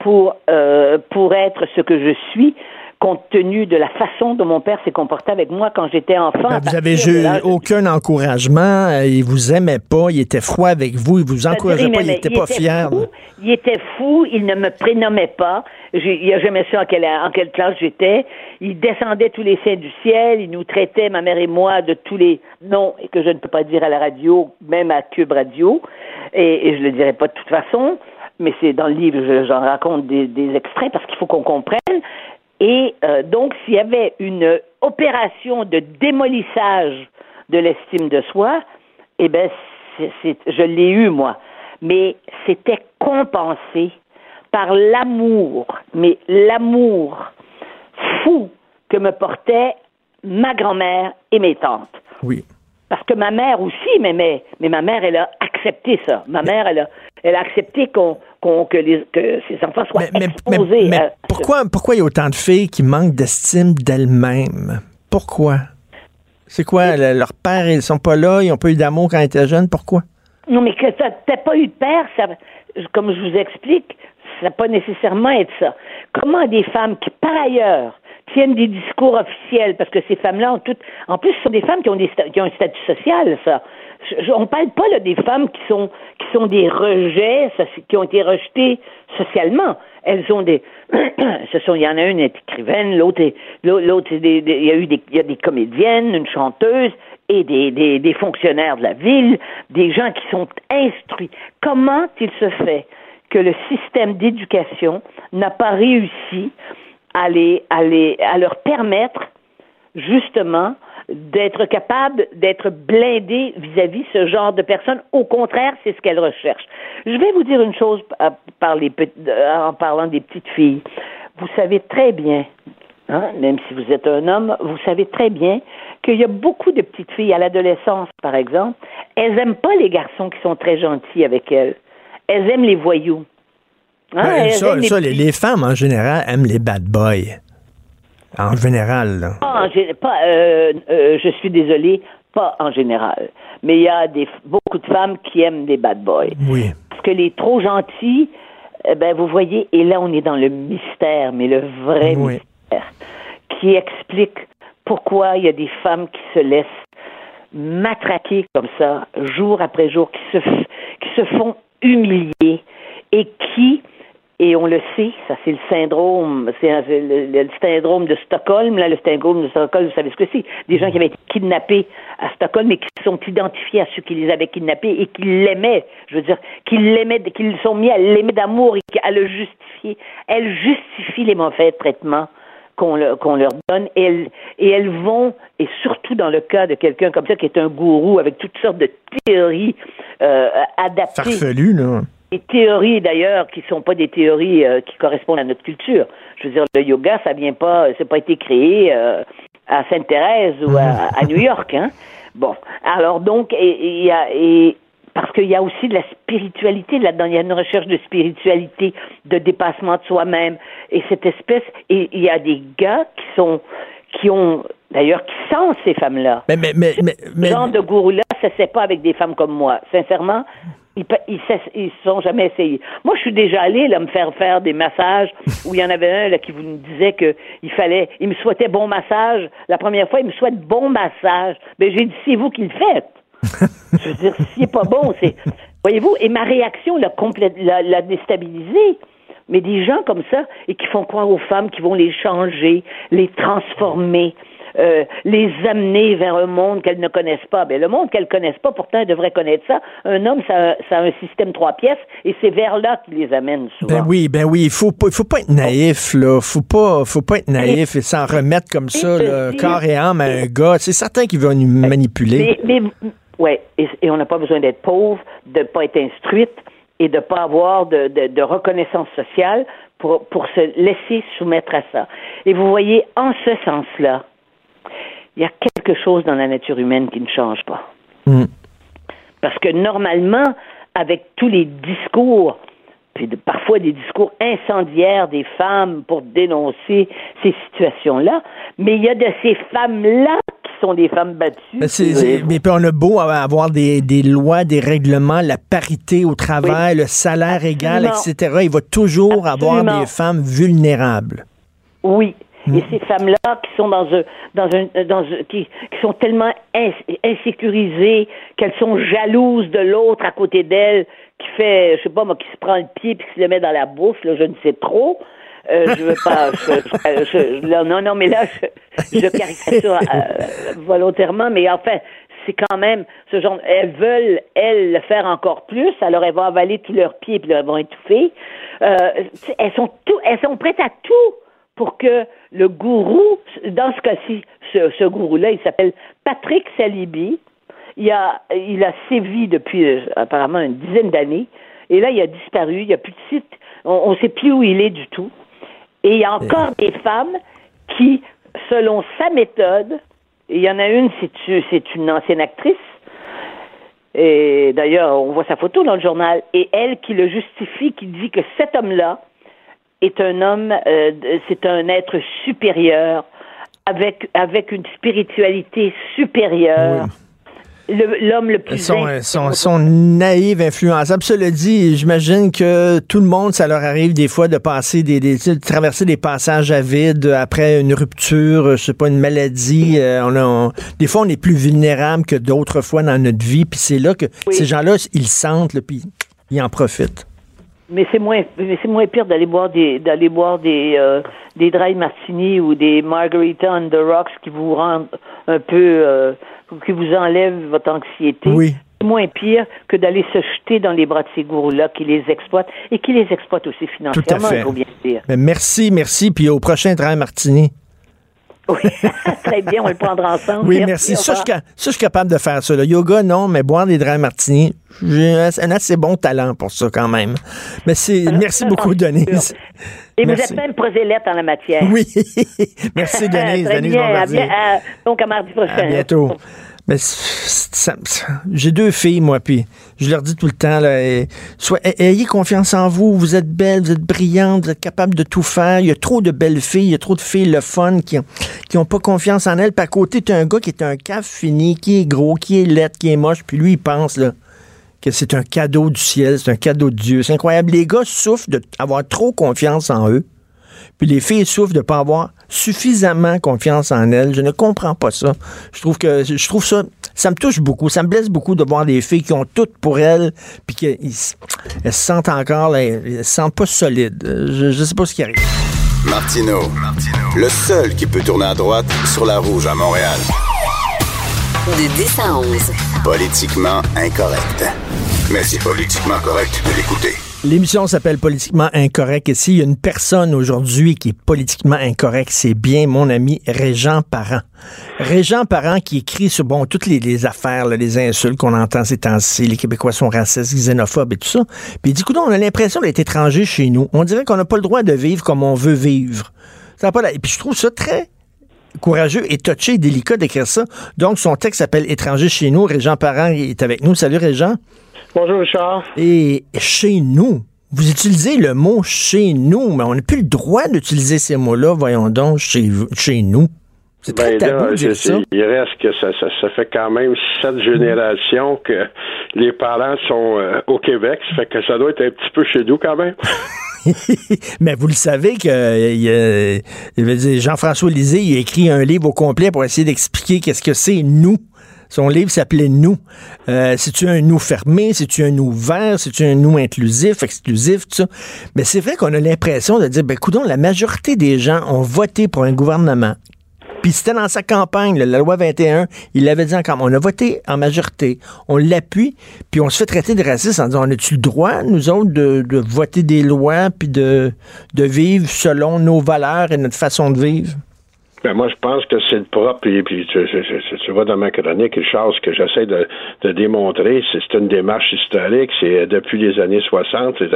E: pour, euh, pour être ce que je suis compte tenu de la façon dont mon père s'est comporté avec moi quand j'étais enfant.
C: Ben, vous avez eu aucun encouragement, euh, il vous aimait pas, il était froid avec vous, il vous encourageait pas, il n'était pas fier.
E: il était fou, il ne me prénommait pas, il n'a jamais su en quelle, en quelle classe j'étais, il descendait tous les saints du ciel, il nous traitait, ma mère et moi, de tous les noms que je ne peux pas dire à la radio, même à Cube Radio, et, et je le dirai pas de toute façon mais c'est dans le livre, j'en raconte des, extraits parce qu'il faut qu'on comprenne. Et euh, donc, s'il y avait une opération de démolissage de l'estime de soi, eh bien, je l'ai eu, moi. Mais c'était compensé par l'amour, mais l'amour fou que me portaient ma grand-mère et mes tantes.
C: Oui.
E: Parce que ma mère aussi m'aimait, mais ma mère, elle a accepté ça. Ma mère, elle a, elle a accepté qu'on que, les, que ses enfants soient exposés.
C: Mais, pourquoi, pourquoi il y a autant de filles qui manquent d'estime d'elles-mêmes? Pourquoi? C'est quoi? leurs pères, ils sont pas là, ils n'ont pas eu d'amour quand ils étaient jeunes. Pourquoi?
E: Non, mais que tu n'as pas eu de père, ça, comme je vous explique, ça n'a pas nécessairement être ça. Comment des femmes qui, par ailleurs, tiennent des discours officiels, parce que ces femmes-là ont toutes... En plus, ce sont des femmes qui ont, des, qui ont un statut social, ça on parle pas là, des femmes qui sont qui sont des rejets, qui ont été rejetées socialement. Elles ont des, ce sont, il y en a une écrivaine, l'autre est, l'autre il y a eu des, il y a des comédiennes, une chanteuse et des, des, des fonctionnaires de la ville, des gens qui sont instruits. Comment il se fait que le système d'éducation n'a pas réussi à les, à les, à leur permettre justement d'être capable d'être blindé vis-à-vis ce genre de personnes. Au contraire, c'est ce qu'elles recherchent. Je vais vous dire une chose en parlant des petites filles. Vous savez très bien, hein, même si vous êtes un homme, vous savez très bien qu'il y a beaucoup de petites filles à l'adolescence, par exemple, elles n'aiment pas les garçons qui sont très gentils avec elles. Elles aiment les voyous.
C: Hein, ben, ça, les, les femmes en général aiment les bad boys. En général, là.
E: Pas en gé- pas, euh, euh, je suis désolée, pas en général. Mais il y a des, beaucoup de femmes qui aiment des bad boys.
C: Oui.
E: Parce que les trop gentils, eh ben, vous voyez, et là, on est dans le mystère, mais le vrai
C: Oui.
E: mystère, qui explique pourquoi il y a des femmes qui se laissent matraquer comme ça, jour après jour, qui se, qui se font humilier et qui, et on le sait, ça c'est le syndrome, c'est le, syndrome de Stockholm, là, le syndrome de Stockholm, vous savez ce que c'est? Des gens qui avaient été kidnappés à Stockholm et qui sont identifiés à ceux qui les avaient kidnappés et qui l'aimaient, je veux dire, qui l'aimaient, qu'ils sont mis à l'aimer d'amour et à le justifier. Elle justifie les mauvais traitements qu'on leur, qu'on leur donne et elles, et elles vont, et surtout dans le cas de quelqu'un comme ça qui est un gourou avec toutes sortes de théories euh, adaptées,
C: Farfelu, là.
E: Des théories d'ailleurs qui sont pas des théories euh, qui correspondent à notre culture. Je veux dire, le yoga, ça vient pas, c'est pas été créé euh, à Sainte-Thérèse ou à, à New York, hein. Bon, alors donc, il y a- et parce qu'il y a aussi de la spiritualité là-dedans. Il y a une recherche de spiritualité, de dépassement de soi-même, et cette espèce. Et il y a des gars qui sont, qui ont, d'ailleurs, qui sentent ces femmes-là.
C: Mais, mais, mais, mais,
E: Ce
C: mais-
E: genre de gourou-là, ça ne pas avec des femmes comme moi. Sincèrement, ils ne se sont jamais essayés. Moi, je suis déjà allée là, me faire faire des massages où il y en avait un là, qui vous disait que il fallait, il me souhaitait bon massage. La première fois, il me souhaite bon massage. Mais j'ai dit, c'est vous qui le faites. je veux dire, s'il n'est pas bon, c'est. Voyez-vous, et ma réaction l'a complète, l'a, l'a déstabilisé. Mais des gens comme ça, et qui font croire aux femmes qui vont les changer, les transformer, euh, les amener vers un monde qu'elles ne connaissent pas. Ben, le monde qu'elles connaissent pas, pourtant, elles devraient connaître ça. Un homme, ça, a- ça a un système trois pièces, et c'est vers là qu'il les amène souvent.
C: Ben oui, ben oui, il faut pas, faut pas être naïf, là. Faut pas, faut pas être naïf et s'en remettre comme ça, là,
E: dis-
C: corps et âme à un gars. C'est certain qu'il va nous manipuler.
E: Mais, mais ouais, et, et on n'a pas besoin d'être pauvre, de ne pas être instruite et de ne pas avoir de, de, de reconnaissance sociale pour, pour se laisser soumettre à ça. Et vous voyez, en ce sens-là, il y a quelque chose dans la nature humaine qui ne change pas.
C: Mm.
E: Parce que normalement, avec tous les discours, puis de- parfois des discours incendiaires des femmes pour dénoncer ces situations-là, mais il y a de ces femmes-là qui sont des femmes battues.
C: Mais, puis on a beau avoir des, des lois, des règlements, la parité au travail, le salaire égal,
E: Absolument.
C: etc. Il va toujours avoir
E: Absolument.
C: des femmes vulnérables.
E: Oui. Et ces femmes-là qui sont dans un, dans un, dans un- qui, qui sont tellement ins- insécurisées qu'elles sont jalouses de l'autre à côté d'elles, qui fait, je sais pas moi, qui se prend le pied puis qui se le met dans la bouche, là, je ne sais trop. Euh, je veux pas, je- je- je- là, non, non, mais là, je, je caricature euh, volontairement, mais enfin, c'est quand même ce genre. Elles veulent, elles, le faire encore plus. Alors, elles vont avaler tous leurs pieds puis elles vont étouffer. Euh, elles sont tout, elles sont prêtes à tout pour que le gourou, dans ce cas-ci, ce, ce gourou-là, il s'appelle Patrick Salibi. Il a, il a sévi depuis euh, apparemment une dizaine d'années. Et là, il a disparu. Il n'y a plus de site. On ne sait plus où il est du tout. Et il y a encore des femmes qui, selon sa méthode, il y en a une, c'est c'est une ancienne actrice, et d'ailleurs, on voit sa photo dans le journal, et elle qui le justifie, qui dit que cet homme-là est un homme, euh, c'est un être supérieur, avec, avec une spiritualité supérieure. L'homme le plus
C: Sont, sont, sont naïves, influençables. Cela dit, j'imagine que tout le monde, ça leur arrive des fois de passer des, de traverser des passages à vide après une rupture, je sais pas, une maladie. euh, on a- on- des fois, on est plus vulnérable que d'autres fois dans notre vie. Puis c'est là que
E: Oui.
C: ces gens-là, ils sentent, puis ils en profitent.
E: Mais c'est moins, mais c'est moins pire d'aller boire des, d'aller boire des, euh, des dry martini ou des margarita on the rocks qui vous rendent un peu, euh, qui vous enlèvent votre anxiété.
C: Oui.
E: C'est moins pire que d'aller se jeter dans les bras de ces gourous-là qui les exploitent et qui les exploitent aussi financièrement, il faut bien dire.
C: Mais merci, merci. Puis au prochain train Martini.
E: Oui. Très bien, on le prendra ensemble.
C: Oui, merci.
E: au
C: Ça, je, suis
E: revoir.
C: ca- ça, je suis capable de faire ça. Le yoga, non, mais boire des dry martini, j'ai un, assez bon talent pour ça quand même. Mais c'est, merci beaucoup, Denise.
E: Et vous
C: Merci.
E: êtes même prosélète en la matière.
C: Oui. merci, Denise.
E: Très
C: Denise
E: bien. À
C: Bombardier.
E: bien- à- donc, à mardi prochain.
C: À bientôt. Mais j'ai deux filles, moi, puis je leur dis tout le temps, là, soit, ayez confiance en vous, vous êtes belle, vous êtes brillante, vous êtes capable de tout faire. Il y a trop de belles filles, il y a trop de filles le fun qui qui ont pas confiance en elles. Puis à côté, tu as un gars qui est un caf fini, qui est gros, qui est laid, qui est moche, puis lui, il pense que c'est un cadeau du ciel, c'est un cadeau de Dieu. C'est incroyable. Les gars souffrent d'avoir trop confiance en eux. Puis les filles souffrent de ne pas avoir suffisamment confiance en elles. Je ne comprends pas ça. Je trouve que je trouve ça, ça me touche beaucoup. Ça me blesse beaucoup de voir des filles qui ont tout pour elles, puis qu'elles se sentent encore, elles, se sentent pas solides. Je ne sais pas ce qui arrive.
B: Martino, le seul qui peut tourner à droite sur la rouge à Montréal.
A: De 10 à 11.
B: Politiquement incorrect. Mais c'est politiquement correct de l'écouter.
C: L'émission s'appelle Politiquement Incorrect et s'il y a une personne aujourd'hui qui est politiquement incorrect, c'est bien mon ami Régent Parent. Régent Parent qui écrit sur, bon, toutes les, affaires, les insultes qu'on entend ces temps-ci, les Québécois sont racistes, xénophobes et tout ça. Puis il dit, écoute, on a l'impression d'être étranger chez nous. On dirait qu'on n'a pas le droit de vivre comme on veut vivre. Ça pas Et puis je trouve ça très courageux et touché et délicat d'écrire ça. Donc, son texte s'appelle Étranger chez nous. Régent Parent est avec nous. Salut, Régent.
F: Bonjour, Richard.
C: Et chez nous, vous utilisez le mot chez nous, mais on n'a plus le droit d'utiliser ces mots-là, voyons donc, chez, chez nous.
F: C'est très ben tabou dire ça. Il reste que ça, ça, fait quand même sept générations que les parents sont euh, au Québec. Ça fait que ça doit être un petit peu chez nous quand même.
C: mais vous le savez que Jean-François Lisée a écrit un livre au complet pour essayer d'expliquer qu'est-ce que c'est nous. Son livre s'appelait Nous. Euh, c'est-tu un nous fermé? C'est-tu un nous ouvert? C'est-tu un nous inclusif, exclusif, tout ça? Mais c'est vrai qu'on a l'impression de dire, ben, coudons, la majorité des gens ont voté pour un gouvernement puis c'était dans sa campagne, la loi 21, il l'avait dit encore, on a voté en majorité, on l'appuie, puis on se fait traiter de raciste en disant, on a-tu le droit, nous autres, de, voter des lois, puis de, de vivre selon nos valeurs et notre façon de vivre?
F: Ben moi, je pense que c'est le propre, et puis tu, vois dans ma chronique, Charles, ce que j'essaie de, de, démontrer, c'est une démarche historique, c'est depuis les années 60, c'est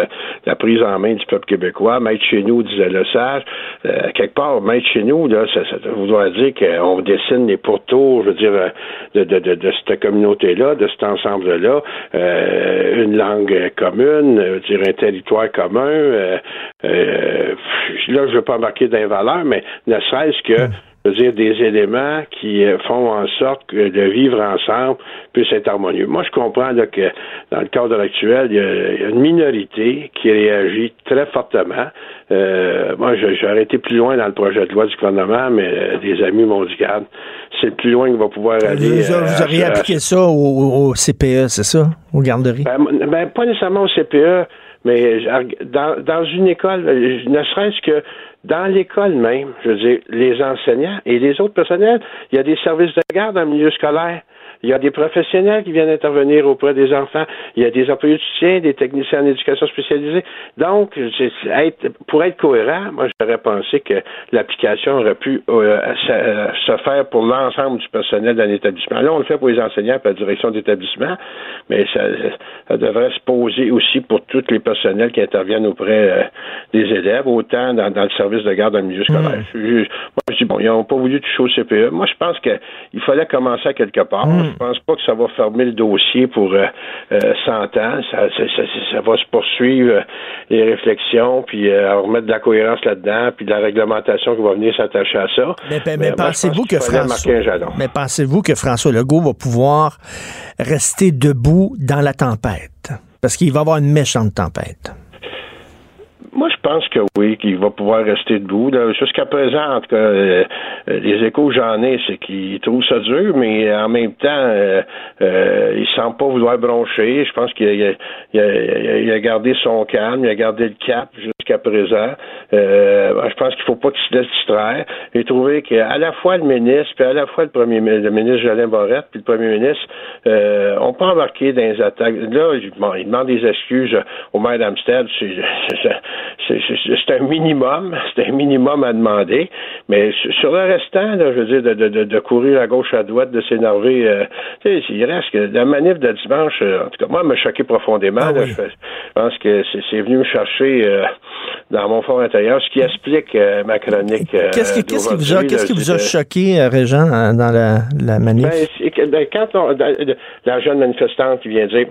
F: la, prise en main du peuple québécois, mettre chez nous, disait le sage, euh, quelque part, mettre chez nous, là, ça, ça voudrait dire qu'on dessine les pourtours, je veux dire, de, de, de, de cette communauté-là, de cet ensemble-là, euh, une langue commune, je veux dire, un territoire commun, euh, euh là, je veux pas embarquer dans les valeurs, mais ne serait-ce que dire, des éléments qui euh, font en sorte que de vivre ensemble puisse être harmonieux. Moi, je comprends que dans le cadre actuel, il y, a, une minorité qui réagit très fortement. Euh, moi, j'aurais été plus loin dans le projet de loi du gouvernement, mais euh, des amis m'ont dit, garde, c'est le plus loin qu'il va pouvoir aller.
C: Vous, auriez appliqué ça au, CPE, c'est ça, aux garderies?
F: Ben, ben, pas nécessairement au CPE, mais dans, dans une école, ne serait-ce que dans l'école même, je veux dire, les enseignants et les autres personnels, il y a des services de garde le milieu scolaire. Il y a des professionnels qui viennent intervenir auprès des enfants. Il y a des employés de soutien, des techniciens en éducation spécialisée. Donc, pour être cohérent, moi, j'aurais pensé que l'application aurait pu euh, se faire pour l'ensemble du personnel d'un établissement. Là, on le fait pour les enseignants et la direction d'établissement, mais ça, devrait se poser aussi pour tous les personnels qui interviennent auprès euh, des élèves, autant dans, le service de garde dans le milieu scolaire. Hmm. moi, je bon, ils n'ont pas voulu toucher au CPE. Moi, je pense qu'il fallait commencer à quelque part. Hmm. Je pense pas que ça va fermer le dossier pour euh, 100 euh, ans. Ça, ça, ça, ça, va se poursuivre euh, les réflexions, puis euh, remettre de la cohérence là-dedans, puis de la réglementation qui va venir s'attacher à ça.
C: Mais, mais, pensez-vous que François, mais pensez-vous que François Legault va pouvoir rester debout dans la tempête? Parce qu'il va y avoir une méchante tempête.
F: Je pense que oui, qu'il va pouvoir rester debout. Jusqu'à présent, en tout cas, euh, les échos j'en ai, c'est qu'il trouve ça dur, mais en même temps, euh, euh, il semble pas vouloir broncher. Je pense qu'il a, gardé son calme, il a gardé le cap jusqu'à présent. Euh, je pense qu'il faut pas qu'il se laisse distraire. J'ai trouvé qu'à la fois le ministre, puis à la fois le premier le ministre Jolin Barrette, puis le premier ministre, euh, ont pas embarqué dans les attaques. Là, il demande des excuses au maire d'Amstead. C'est un minimum, c'est un minimum à demander. Mais sur le restant, je veux dire, de, de, de, courir à gauche à droite, de s'énerver, euh, il reste que la manif de dimanche, euh, en tout cas, moi, m'a choqué profondément. Ah je pense que c'est venu me chercher. Euh, dans mon fond intérieur, ce qui explique euh, ma chronique.
C: qu'est-ce qui, qu'est-ce qui vous a, qu'est-ce qui vous a choqué, Régent, dans la, la manif?
F: Ben, ben, quand on, la jeune manifestante qui vient dire,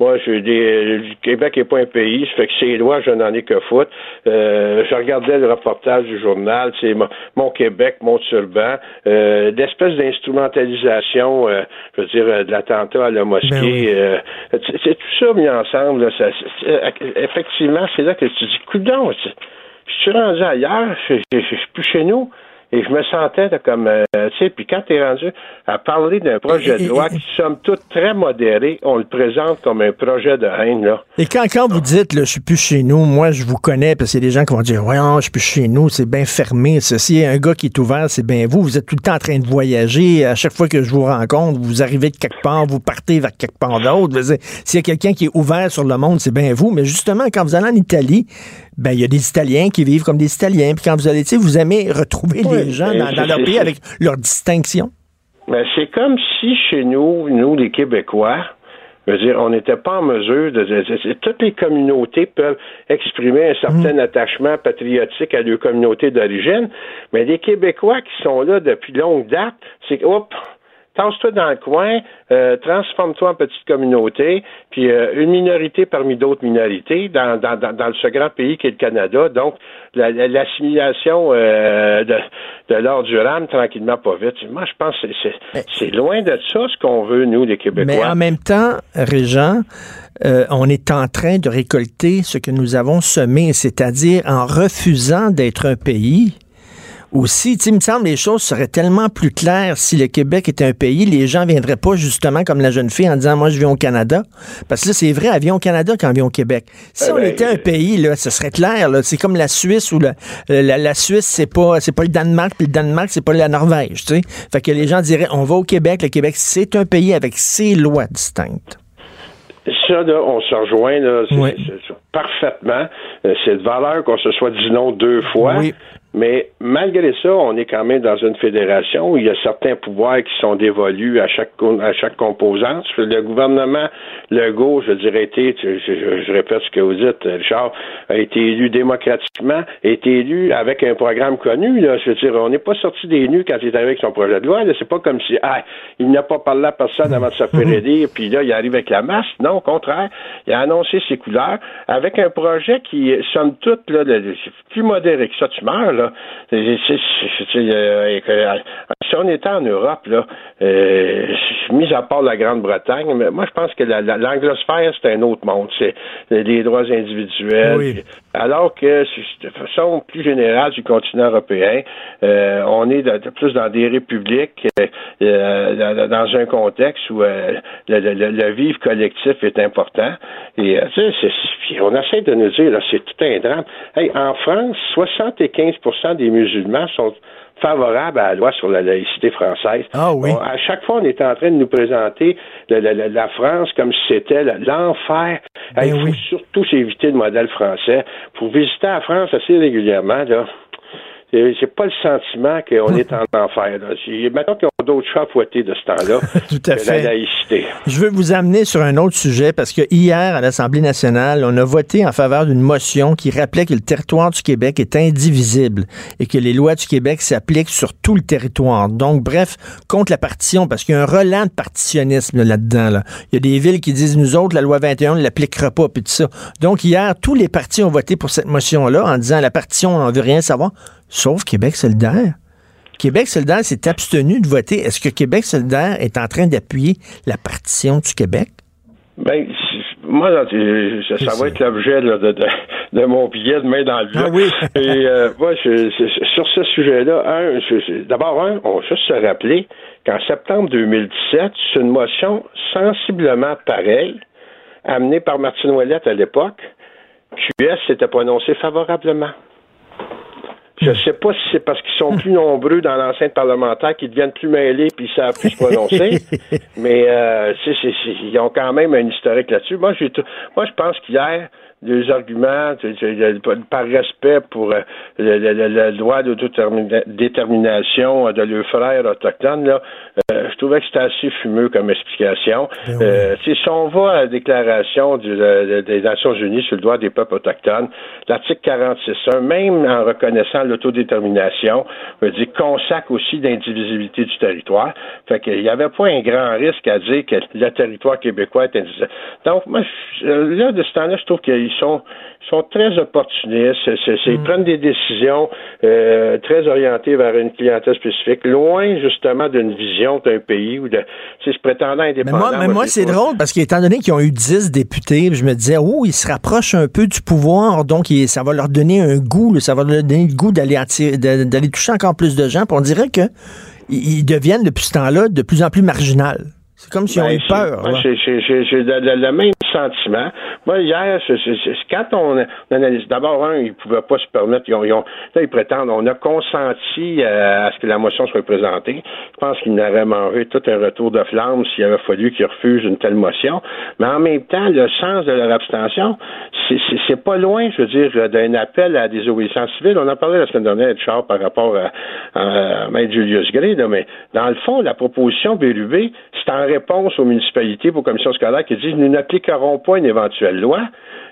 F: moi, je dis, le Québec n'est pas un pays, ça fait que ces lois, je n'en ai que foutre. je regardais le reportage du journal, c'est mon, Québec, mon turban, euh, d'espèces d'instrumentalisation, je veux dire, de l'attentat à la mosquée. Ben c'est tout ça mis ensemble. ça, effectivement, c'est là que tu dis, coudon, je suis rendu ailleurs, je suis plus chez nous. Et je me sentais comme, euh, tu sais, puis quand tu es rendu à parler d'un projet de loi qui, somme toute, très modéré, on le présente comme un projet de haine, là.
C: Et quand, quand vous dites, là, je suis plus chez nous, moi, je vous connais, parce qu'il y a des gens qui vont dire, ouais, non, je suis plus chez nous, c'est bien fermé. Ceci, un gars qui est ouvert, c'est bien vous. Vous êtes tout le temps en train de voyager. À chaque fois que je vous rencontre, vous arrivez de quelque part, vous partez vers quelque part d'autre. S'il y a quelqu'un qui est ouvert sur le monde, c'est bien vous. Mais justement, quand vous allez en Italie, ben, il y a des Italiens qui vivent comme des Italiens. Puis quand vous allez, tu sais, vous aimez retrouver les gens ben, dans, leur pays avec leur distinction.
F: Ben, c'est comme si chez nous, nous, les Québécois, je veux dire, on n'était pas en mesure de, Toutes les communautés peuvent exprimer un certain mm. attachement patriotique à leur communauté d'origine, mais les Québécois qui sont là depuis longue date, c'est hop, tasse-toi dans le coin, euh, transforme-toi en petite communauté, puis euh, une minorité parmi d'autres minorités dans, dans, dans, ce grand pays qui est le Canada. Donc, l'assimilation euh, de, de l'or du rame, tranquillement, pas vite. Moi, je pense que c'est loin de ça ce qu'on veut, nous, les Québécois.
C: Mais en même temps, Régent, euh, on est en train de récolter ce que nous avons semé, c'est-à-dire en refusant d'être un pays, aussi, il me semble les choses seraient tellement plus claires si le Québec était un pays, les gens viendraient pas justement comme la jeune fille en disant moi je viens au Canada. Parce que là, c'est vrai, elle vient au Canada quand elle vient au Québec. Si eh on ben, était un pays, là, ce serait clair. C'est comme la Suisse ou la, la, Suisse, c'est pas c'est pas le Danemark, puis le Danemark, c'est pas la Norvège. Tu sais. Fait que les gens diraient on va au Québec, le Québec, c'est un pays avec ses lois distinctes.
F: Ça, là, on se rejoint là, parfaitement. Euh, c'est de valeur qu'on se soit dit non deux fois. Oui. Mais malgré ça, on est quand même dans une fédération où il y a certains pouvoirs qui sont dévolus à chaque à chaque composante. Le gouvernement Legault, je dirais, été, je, je, répète ce que vous dites, Richard, a été élu démocratiquement, a été élu avec un programme connu. Là. Je veux dire, on n'est pas sorti des nus quand il est arrivé avec son projet de loi. C'est pas comme si ah, il n'a pas parlé à personne avant de se faire aider, puis là, il arrive avec la masse. Non, au contraire, il a annoncé ses couleurs avec un projet qui, somme toute, là, plus modéré que ça, tu meurs, là. Euh, si on était en Europe, là, euh, mis à part la Grande-Bretagne, mais moi je pense que l'anglosphère, c'est un autre monde. C'est les droits individuels. Alors que de façon plus générale du continent européen, euh, on est de, plus dans des républiques, dans un contexte où le, le, vivre collectif est important. Et on essaie de nous dire, là, c'est tout un drame. en France, 75% des musulmans sont favorables à la loi sur la laïcité française.
C: Ah oui.
F: à chaque fois, on est en train de nous présenter la, France comme si c'était l'enfer. Ben il faut surtout s'éviter le modèle français. Pour visiter la France assez régulièrement, là, j'ai pas le sentiment qu'on est en enfer. Maintenant qu'ils ont d'autres chats à fouetter de ce temps-là.
C: Tout à fait.
F: La laïcité.
C: Je veux vous amener sur un autre sujet parce que hier, à l'Assemblée nationale, on a voté en faveur d'une motion qui rappelait que le territoire du Québec est indivisible et que les lois du Québec s'appliquent sur tout le territoire. Donc, bref, contre la partition, parce qu'il y a un relent de partitionnisme là-dedans. Là. Il y a des villes qui disent, nous autres, la loi 21 ne l'appliquera pas, puis tout ça. Donc, hier, tous les partis ont voté pour cette motion-là en disant, la partition, on ne veut rien savoir sauf Québec solidaire. Québec solidaire s'est abstenu de voter. Est-ce que Québec solidaire est en train d'appuyer la partition du Québec?
F: Ben, moi, ça, va être l'objet de, mon billet de main dans le
C: ah oui.
F: Et euh, moi, sur ce sujet-là, d'abord, on va juste se rappeler qu'en septembre 2017, c'est une motion sensiblement pareille, amenée par Martine Ouellette à l'époque. QS s'était prononcé favorablement. Je ne sais pas si c'est parce qu'ils sont plus nombreux dans l'enceinte parlementaire qu'ils deviennent plus mêlés puis ils savent plus se prononcer. mais euh, ils ont quand même un historique là-dessus. Moi, j'ai moi, je pense qu'hier, des arguments par respect pour euh, le, droit d'autodétermination de leurs frères autochtones, là, euh, je trouvais que c'était assez fumeux comme explication. Ben euh, si on va à la déclaration des Nations Unies sur le droit des peuples autochtones, l'article 46.1, même en reconnaissant l'autodétermination, veut dire consacre aussi l'indivisibilité du territoire. Fait qu'il n'y avait pas un grand risque à dire que le territoire québécois est indivisible. Donc, moi, là, de ce temps-là, je trouve qu'ils sont, sont très opportunistes. ils mm. prennent des décisions euh, très orientées vers une clientèle spécifique, loin justement d'une vision d'un pays ou de se prétendant indépendant.
C: Mais moi, moi c'est drôle parce qu'étant donné qu'ils ont eu 10 députés, je me disais, oh, ils se rapprochent un peu du pouvoir, donc ça va leur donner un goût, ça va leur donner le goût d'aller d'aller toucher encore plus de gens. Puis on dirait que ils deviennent depuis ce temps-là de plus en plus marginal. C'est comme si on eu peur.
F: J'ai le, même sentiment. Moi, hier, quand on, analyse, d'abord, un, ils ne pouvaient pas se permettre, ils ont, là, ils prétendent, on a consenti euh, à ce que la motion soit présentée. Je pense qu'ils n'auraient mangé tout un retour de flamme s'il avait fallu qu'ils refusent une telle motion. Mais en même temps, le sens de leur abstention, c'est pas loin, je veux dire, d'un appel à des obéissances civiles. On en parlait la semaine dernière, Charles, par rapport à, à, Maître Julius Gray, mais dans le fond, la proposition BRUB, c'est en réponse aux municipalités, aux commissions scolaires qui disent nous n'appliquerons pas une éventuelle loi.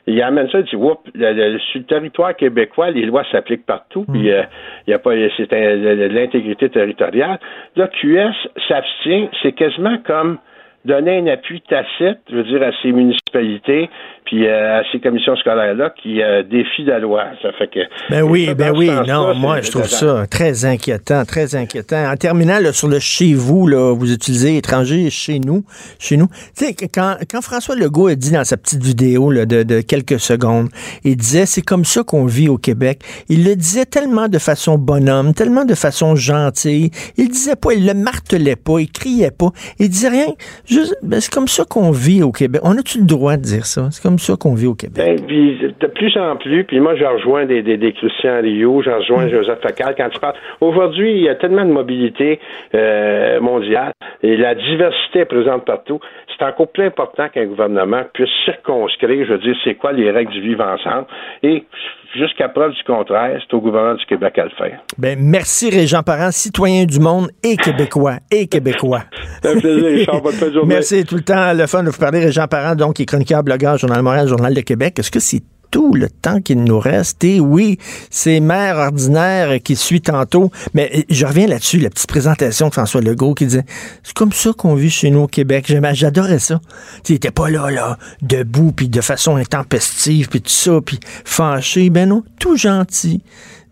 F: Il amène ça, il dit, sur le territoire québécois, les lois s'appliquent partout, puis hmm. euh, il y a pas, c'est l'intégrité territoriale. Là, QS s'abstient, c'est quasiment comme donner un appui tacite, je veux dire, à ces municipalités, puis euh, à ces commissions scolaires-là qui euh, défient la loi. Ça fait que.
C: Ben oui, ben oui, non, moi, je trouve ça très inquiétant, très inquiétant. En terminant, sur le chez vous, là, vous utilisez étranger chez nous, chez nous. Tu sais, quand, quand François Legault a dit dans sa petite vidéo là, de, de quelques secondes, il disait c'est comme ça qu'on vit au Québec. Il le disait tellement de façon bonhomme, tellement de façon gentille. Il disait pas, il le martelait pas, il criait pas, il disait rien. Juste, ben, c'est comme ça qu'on vit au Québec. On a-tu le droit de dire ça? C'est comme ça qu'on vit au Québec.
F: Ben, puis de plus en plus, puis moi, je rejoins des, des, des Christian Rio, j'en rejoins mm. Joseph Facal quand tu parles. Aujourd'hui, il y a tellement de mobilité euh, mondiale et la diversité est présente partout. C'est encore plus important qu'un gouvernement puisse circonscrire, je veux dire, c'est quoi les règles du vivre ensemble. Et jusqu'à preuve du contraire, c'est au gouvernement du Québec à le faire.
C: Ben, merci Régent Parent, citoyen du monde et québécois. Et québécois.
F: un plaisir, Richard. Bonne
C: Merci tout le temps. Le fun de vous parler. Régent Parent, donc, qui est chroniqueur, blogueur, Journal Montréal, Journal de Québec. Est-ce que c'est tout le temps qu'il nous reste. Et oui, c'est mère ordinaire qui suit tantôt. Mais euh, je reviens là-dessus, la petite présentation de François Legault qui disait C'est comme ça qu'on vit chez nous au Québec. J'adorais ça. Il était pas là, là, debout, puis de façon intempestive, puis tout ça, puis fâché. Ben non, tout gentil.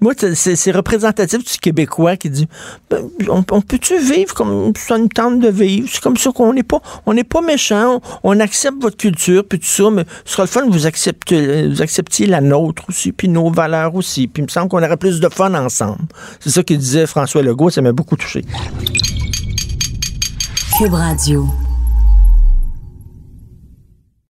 C: Moi, c'est représentatif du Québécois qui dit ben, on, peut-tu vivre comme ça nous tente de vivre? C'est comme ça qu'on n'est pas on n'est pas méchant, on, accepte votre culture, puis tout ça, mais ce sera le fun que vous acceptiez, vous acceptiez la nôtre aussi, puis nos valeurs aussi. Puis il me semble qu'on aurait plus de fun ensemble. C'est ça que disait François Legault, ça m'a beaucoup touché. Cube Radio.